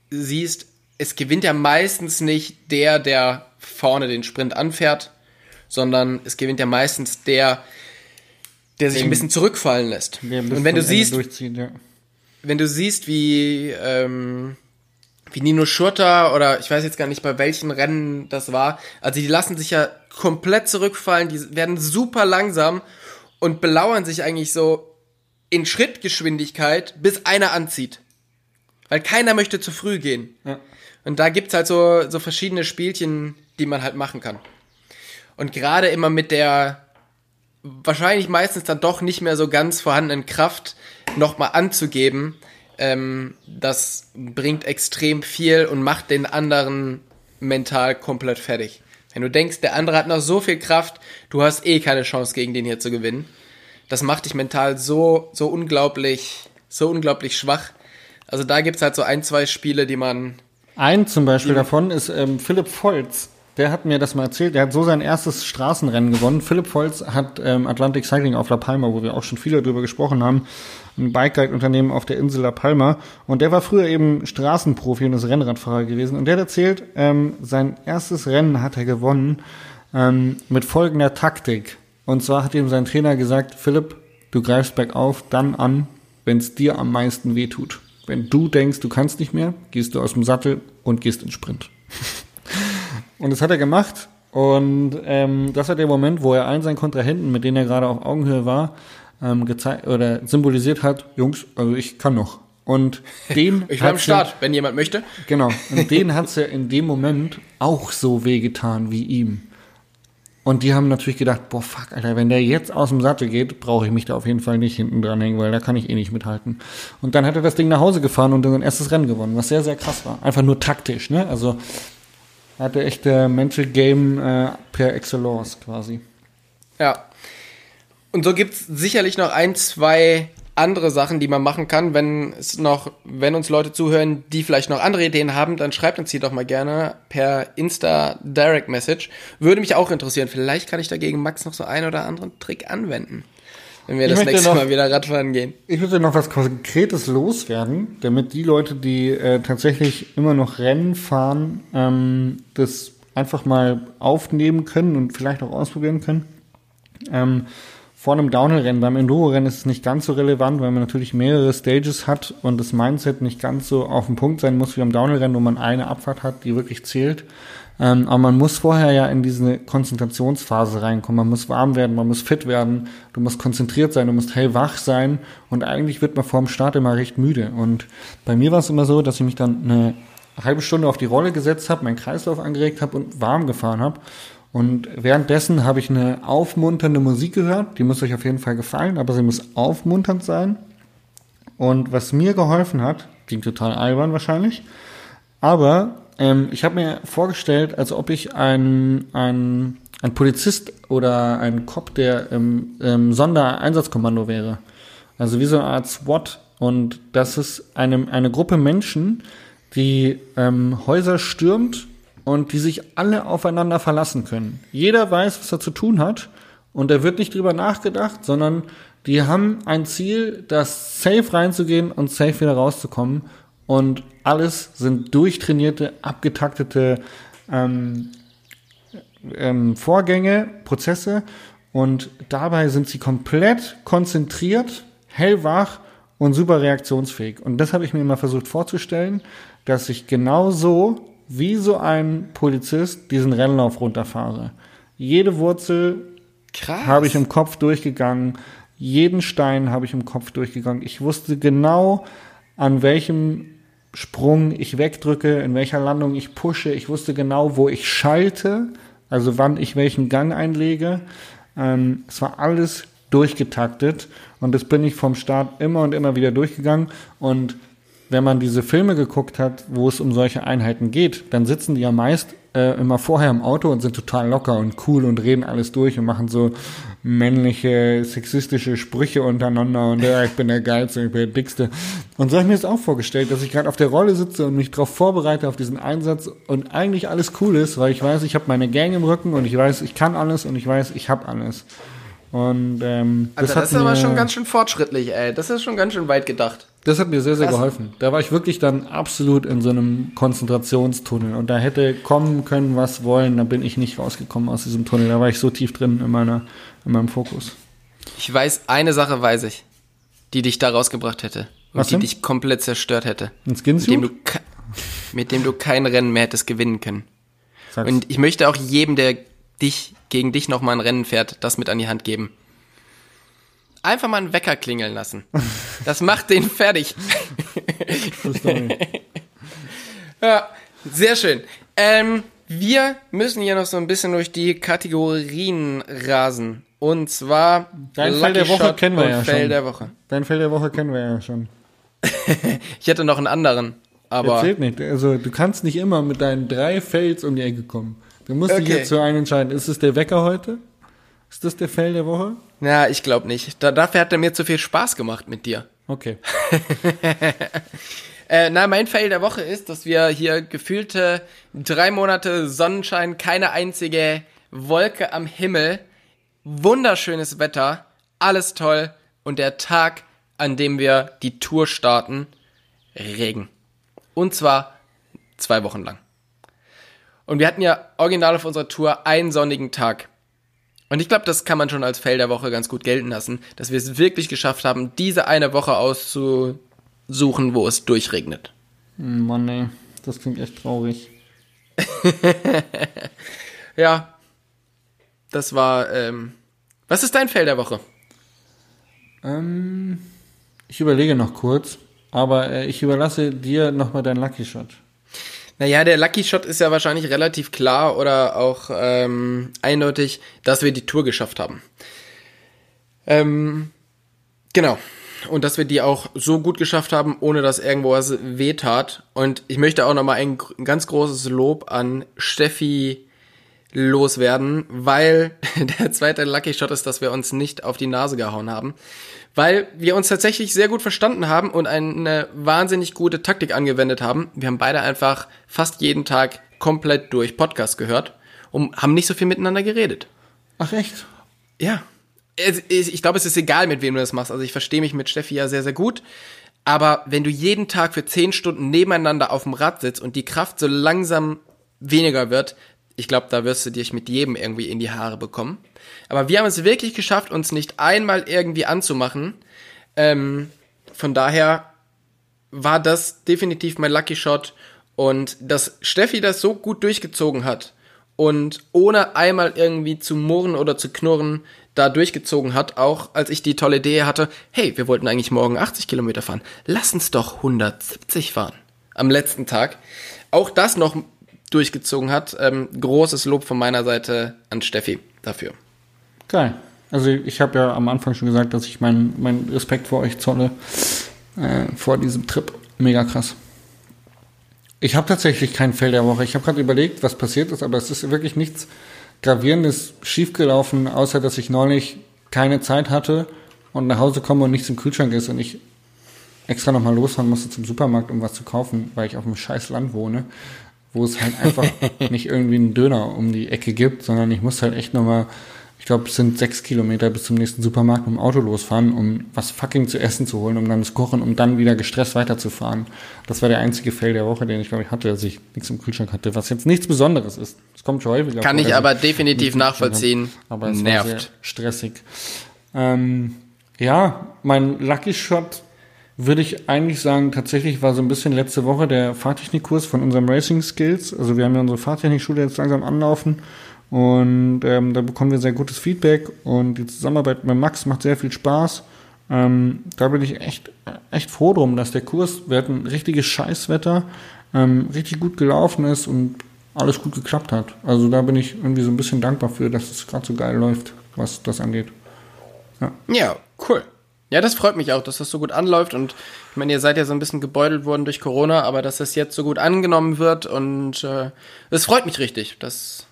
siehst, es gewinnt ja meistens nicht der, der vorne den Sprint anfährt, sondern es gewinnt ja meistens der, der sich ein bisschen zurückfallen lässt. Und wenn du siehst, ja. wenn du siehst, wie, ähm, wie Nino Schurter oder ich weiß jetzt gar nicht, bei welchen Rennen das war. Also die lassen sich ja komplett zurückfallen, die werden super langsam und belauern sich eigentlich so in Schrittgeschwindigkeit, bis einer anzieht. Weil keiner möchte zu früh gehen. Ja. Und da gibt's halt so, so verschiedene Spielchen, die man halt machen kann. Und gerade immer mit der wahrscheinlich meistens dann doch nicht mehr so ganz vorhandenen Kraft nochmal anzugeben, ähm, das bringt extrem viel und macht den anderen mental komplett fertig. Wenn du denkst, der andere hat noch so viel Kraft, du hast eh keine Chance gegen den hier zu gewinnen. Das macht dich mental so, so unglaublich, so unglaublich schwach. Also da gibt's halt so ein, zwei Spiele, die man Ein zum Beispiel davon ist ähm, Philipp Volz. Der hat mir das mal erzählt. Der hat so sein erstes Straßenrennen gewonnen. Philipp Volz hat ähm, Atlantic Cycling auf La Palma, wo wir auch schon viele drüber gesprochen haben, ein Bike-Guide-Unternehmen auf der Insel La Palma. Und der war früher eben Straßenprofi und ist Rennradfahrer gewesen. Und der hat erzählt, ähm, sein erstes Rennen hat er gewonnen ähm, mit folgender Taktik. Und zwar hat ihm sein Trainer gesagt, Philipp, du greifst bergauf dann an, wenn es dir am meisten wehtut. Wenn du denkst, du kannst nicht mehr, gehst du aus dem Sattel und gehst in Sprint. und das hat er gemacht. Und ähm, das war der Moment, wo er allen seinen Kontrahenten, mit denen er gerade auf Augenhöhe war, ähm, gezeigt oder symbolisiert hat, Jungs, also ich kann noch. Und den Ich war am Start, wenn jemand möchte. Genau. Und denen hat's ja in dem Moment auch so wehgetan wie ihm. Und die haben natürlich gedacht, boah, fuck, Alter, wenn der jetzt aus dem Sattel geht, brauche ich mich da auf jeden Fall nicht hinten dran hängen, weil da kann ich eh nicht mithalten. Und dann hat er das Ding nach Hause gefahren und dann sein erstes Rennen gewonnen, was sehr, sehr krass war. Einfach nur taktisch, ne? Also hatte echt der Mental Game äh, per Excellence quasi. Ja. Und so gibt's sicherlich noch ein, zwei andere Sachen, die man machen kann. Wenn es noch, wenn uns Leute zuhören, die vielleicht noch andere Ideen haben, dann schreibt uns die doch mal gerne per Insta Direct Message. Würde mich auch interessieren. Vielleicht kann ich dagegen Max noch so einen oder anderen Trick anwenden. Wenn wir Ich das nächste noch- Mal wieder Radfahren gehen. Ich würde noch was Konkretes loswerden, damit die Leute, die äh, tatsächlich immer noch Rennen fahren, ähm, das einfach mal aufnehmen können und vielleicht auch ausprobieren können. Ähm, vor einem Downhill-Rennen, beim Enduro-Rennen ist es nicht ganz so relevant, weil man natürlich mehrere Stages hat und das Mindset nicht ganz so auf den Punkt sein muss wie beim Downhill-Rennen, wo man eine Abfahrt hat, die wirklich zählt. Ähm, aber man muss vorher ja in diese Konzentrationsphase reinkommen. Man muss warm werden, man muss fit werden, du musst konzentriert sein, du musst hellwach sein und eigentlich wird man vor dem Start immer recht müde. Und bei mir war es immer so, dass ich mich dann eine halbe Stunde auf die Rolle gesetzt habe, meinen Kreislauf angeregt habe und warm gefahren habe. Und währenddessen habe ich eine aufmunternde Musik gehört. Die muss euch auf jeden Fall gefallen, aber sie muss aufmunternd sein. Und was mir geholfen hat, klingt total albern wahrscheinlich, aber ähm, ich habe mir vorgestellt, als ob ich ein, ein, ein Polizist oder ein Cop der im, im Sondereinsatzkommando wäre. Also wie so eine Art SWAT. Und das ist eine, eine Gruppe Menschen, die ähm, Häuser stürmt und die sich alle aufeinander verlassen können. Jeder weiß, was er zu tun hat und da wird nicht drüber nachgedacht, sondern die haben ein Ziel, das safe reinzugehen und safe wieder rauszukommen und alles sind durchtrainierte, abgetaktete ähm, ähm, Vorgänge, Prozesse und dabei sind sie komplett konzentriert, hellwach und super reaktionsfähig. Und das habe ich mir immer versucht vorzustellen, dass ich genau so wie so ein Polizist diesen Rennlauf runterfahre. Jede Wurzel habe ich im Kopf durchgegangen, jeden Stein habe ich im Kopf durchgegangen. Ich wusste genau, an welchem Sprung ich wegdrücke, in welcher Landung ich pushe. Ich wusste genau, wo ich schalte, also wann ich welchen Gang einlege. Ähm, es war alles durchgetaktet und das bin ich vom Start immer und immer wieder durchgegangen und wenn man diese Filme geguckt hat, wo es um solche Einheiten geht, dann sitzen die ja meist äh, immer vorher im Auto und sind total locker und cool und reden alles durch und machen so männliche, sexistische Sprüche untereinander und ja, ich bin der Geilste, ich bin der Dickste. Und so habe ich mir das auch vorgestellt, dass ich gerade auf der Rolle sitze und mich darauf vorbereite, auf diesen Einsatz und eigentlich alles cool ist, weil ich weiß, ich habe meine Gang im Rücken und ich weiß, ich kann alles und ich weiß, ich habe alles. Und ähm, Alter, hat das ist aber schon ganz schön fortschrittlich, ey. Das ist schon ganz schön weit gedacht. Das hat mir sehr, sehr Krass. geholfen. Da war ich wirklich dann absolut in so einem Konzentrationstunnel. Und da hätte kommen können, was wollen. Da bin ich nicht rausgekommen aus diesem Tunnel. Da war ich so tief drin in, meiner, in meinem Fokus. Ich weiß, eine Sache weiß ich, die dich da rausgebracht hätte. Und Was die denn? dich komplett zerstört hätte. Ein Skinsuit? ke- mit dem du kein Rennen mehr hättest gewinnen können. Sag's. Und ich möchte auch jedem, der dich gegen dich nochmal ein Rennen fährt, das mit an die Hand geben. Einfach mal einen Wecker klingeln lassen. Das macht den fertig. Ja, sehr schön. Ähm, wir müssen hier noch so ein bisschen durch die Kategorien rasen. Und zwar Dein Fell der Woche Shot kennen wir ja Fell schon. der Woche. Dein Fell der Woche kennen wir ja schon. Ich hätte noch einen anderen, aber Erzählt nicht. Also du kannst nicht immer mit deinen drei Fails um die Ecke kommen. Du musst dich Okay. jetzt für einen entscheiden. Ist es der Wecker heute? Ist das der Fail der Woche? na, ich glaube nicht. Da, dafür hat er mir zu viel Spaß gemacht mit dir. Okay. Äh, na, mein Fail der Woche ist, dass wir hier gefühlte drei Monate Sonnenschein, keine einzige Wolke am Himmel, wunderschönes Wetter, alles toll und der Tag, an dem wir die Tour starten, Regen. Und zwar zwei Wochen lang. Und wir hatten ja original auf unserer Tour einen sonnigen Tag. Und ich glaube, das kann man schon als Fail der Woche ganz gut gelten lassen, dass wir es wirklich geschafft haben, diese eine Woche auszusuchen, wo es durchregnet. Hm, Mann, ey. Das klingt echt traurig. Ja, das war. Ähm, was ist dein Fail der Woche? Ähm, ich überlege noch kurz, aber äh, ich überlasse dir nochmal deinen Lucky Shot. Naja, der Lucky Shot ist ja wahrscheinlich relativ klar oder auch ähm, eindeutig, dass wir die Tour geschafft haben. Ähm, genau. Und dass wir die auch so gut geschafft haben, ohne dass irgendwo was wehtat. Und ich möchte auch nochmal ein, ein ganz großes Lob an Steffi loswerden, weil der zweite Lucky Shot ist, dass wir uns nicht auf die Nase gehauen haben. Weil wir uns tatsächlich sehr gut verstanden haben und eine wahnsinnig gute Taktik angewendet haben. Wir haben beide einfach fast jeden Tag komplett durch Podcast gehört und haben nicht so viel miteinander geredet. Ach echt? Ja. Ich glaube, es ist egal, mit wem du das machst. Also ich verstehe mich mit Steffi ja sehr, sehr gut. Aber wenn du jeden Tag für zehn Stunden nebeneinander auf dem Rad sitzt und die Kraft so langsam weniger wird, ich glaube, da wirst du dich mit jedem irgendwie in die Haare bekommen. Aber wir haben es wirklich geschafft, uns nicht einmal irgendwie anzumachen. Ähm, von daher war das definitiv mein Lucky Shot. Und dass Steffi das so gut durchgezogen hat und ohne einmal irgendwie zu murren oder zu knurren da durchgezogen hat, auch als ich die tolle Idee hatte, hey, wir wollten eigentlich morgen 80 Kilometer fahren, lass uns doch 170 fahren am letzten Tag. Auch das noch durchgezogen hat. Ähm, großes Lob von meiner Seite an Steffi dafür. Geil. Also ich habe ja am Anfang schon gesagt, dass ich meinen mein Respekt vor euch zolle äh, vor diesem Trip. Mega krass. Ich habe tatsächlich keinen Fail der Woche. Ich habe gerade überlegt, was passiert ist, aber es ist wirklich nichts Gravierendes schiefgelaufen, außer dass ich neulich keine Zeit hatte und nach Hause komme und nichts im Kühlschrank ist und ich extra nochmal losfahren musste zum Supermarkt, um was zu kaufen, weil ich auf einem scheiß Land wohne, wo es halt einfach nicht irgendwie einen Döner um die Ecke gibt, sondern ich muss halt echt nochmal, ich glaube, es sind sechs Kilometer bis zum nächsten Supermarkt mit dem Auto losfahren, um was fucking zu essen zu holen, um dann zu kochen, um dann wieder gestresst weiterzufahren. Das war der einzige Fail der Woche, den ich glaube ich hatte, dass ich nichts im Kühlschrank hatte, was jetzt nichts Besonderes ist. Das kommt schon häufiger Kann vor, ich aber nichts definitiv nachvollziehen. Aber es war sehr Nervt. stressig. Ähm, ja, mein Lucky Shot würde ich eigentlich sagen, tatsächlich war so ein bisschen letzte Woche der Fahrtechnikkurs von unserem Racing Skills. Also wir haben ja unsere Fahrtechnikschule jetzt langsam anlaufen und ähm, da bekommen wir sehr gutes Feedback und die Zusammenarbeit mit Max macht sehr viel Spaß. Ähm, da bin ich echt, echt froh drum, dass der Kurs, wir hatten richtiges Scheißwetter, ähm, richtig gut gelaufen ist und alles gut geklappt hat. Also da bin ich irgendwie so ein bisschen dankbar für, dass es gerade so geil läuft, was das angeht. Ja, cool. Ja, das freut mich auch, dass das so gut anläuft und ich meine, ihr seid ja so ein bisschen gebeutelt worden durch Corona, aber dass das jetzt so gut angenommen wird und äh, das freut mich richtig. Das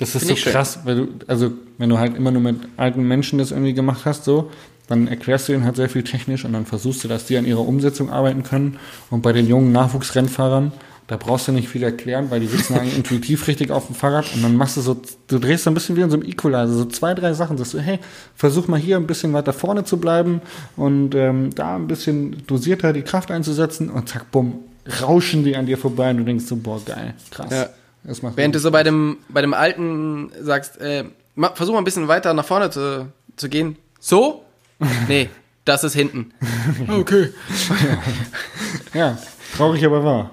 Das ist Find so schön. krass, weil du, also wenn du halt immer nur mit alten Menschen das irgendwie gemacht hast, so, dann erklärst du ihnen halt sehr viel technisch und dann versuchst du, dass die an ihrer Umsetzung arbeiten können. Und bei den jungen Nachwuchsrennfahrern, da brauchst du nicht viel erklären, weil die sitzen eigentlich intuitiv richtig auf dem Fahrrad und dann machst du so, du drehst so ein bisschen wie in so einem Equalizer, so zwei, drei Sachen, sagst du, hey, versuch mal hier ein bisschen weiter vorne zu bleiben und ähm, da ein bisschen dosierter die Kraft einzusetzen und zack, bumm, rauschen die an dir vorbei und du denkst so, boah, geil, krass. Ja. Das macht Während du so bei dem, bei dem Alten sagst, äh, ma, versuch mal ein bisschen weiter nach vorne zu, zu gehen. So? Nee, das ist hinten. Okay. Ja, traurig aber wahr.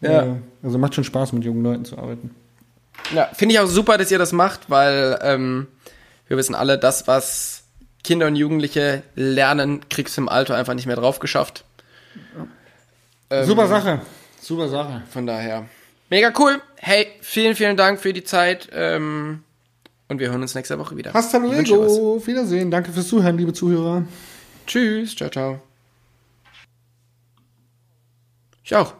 Ja. Äh, also macht schon Spaß, mit jungen Leuten zu arbeiten. Ja, finde ich auch super, dass ihr das macht, weil ähm, wir wissen alle, das, was Kinder und Jugendliche lernen, kriegst du im Alter einfach nicht mehr drauf geschafft. Ähm, Super Sache. Super Sache. Von daher. Mega cool. Hey, vielen, vielen Dank für die Zeit. Ähm, und wir hören uns nächste Woche wieder. Hasta luego. Auf Wiedersehen. Danke fürs Zuhören, liebe Zuhörer. Tschüss. Ciao, ciao. Ich auch.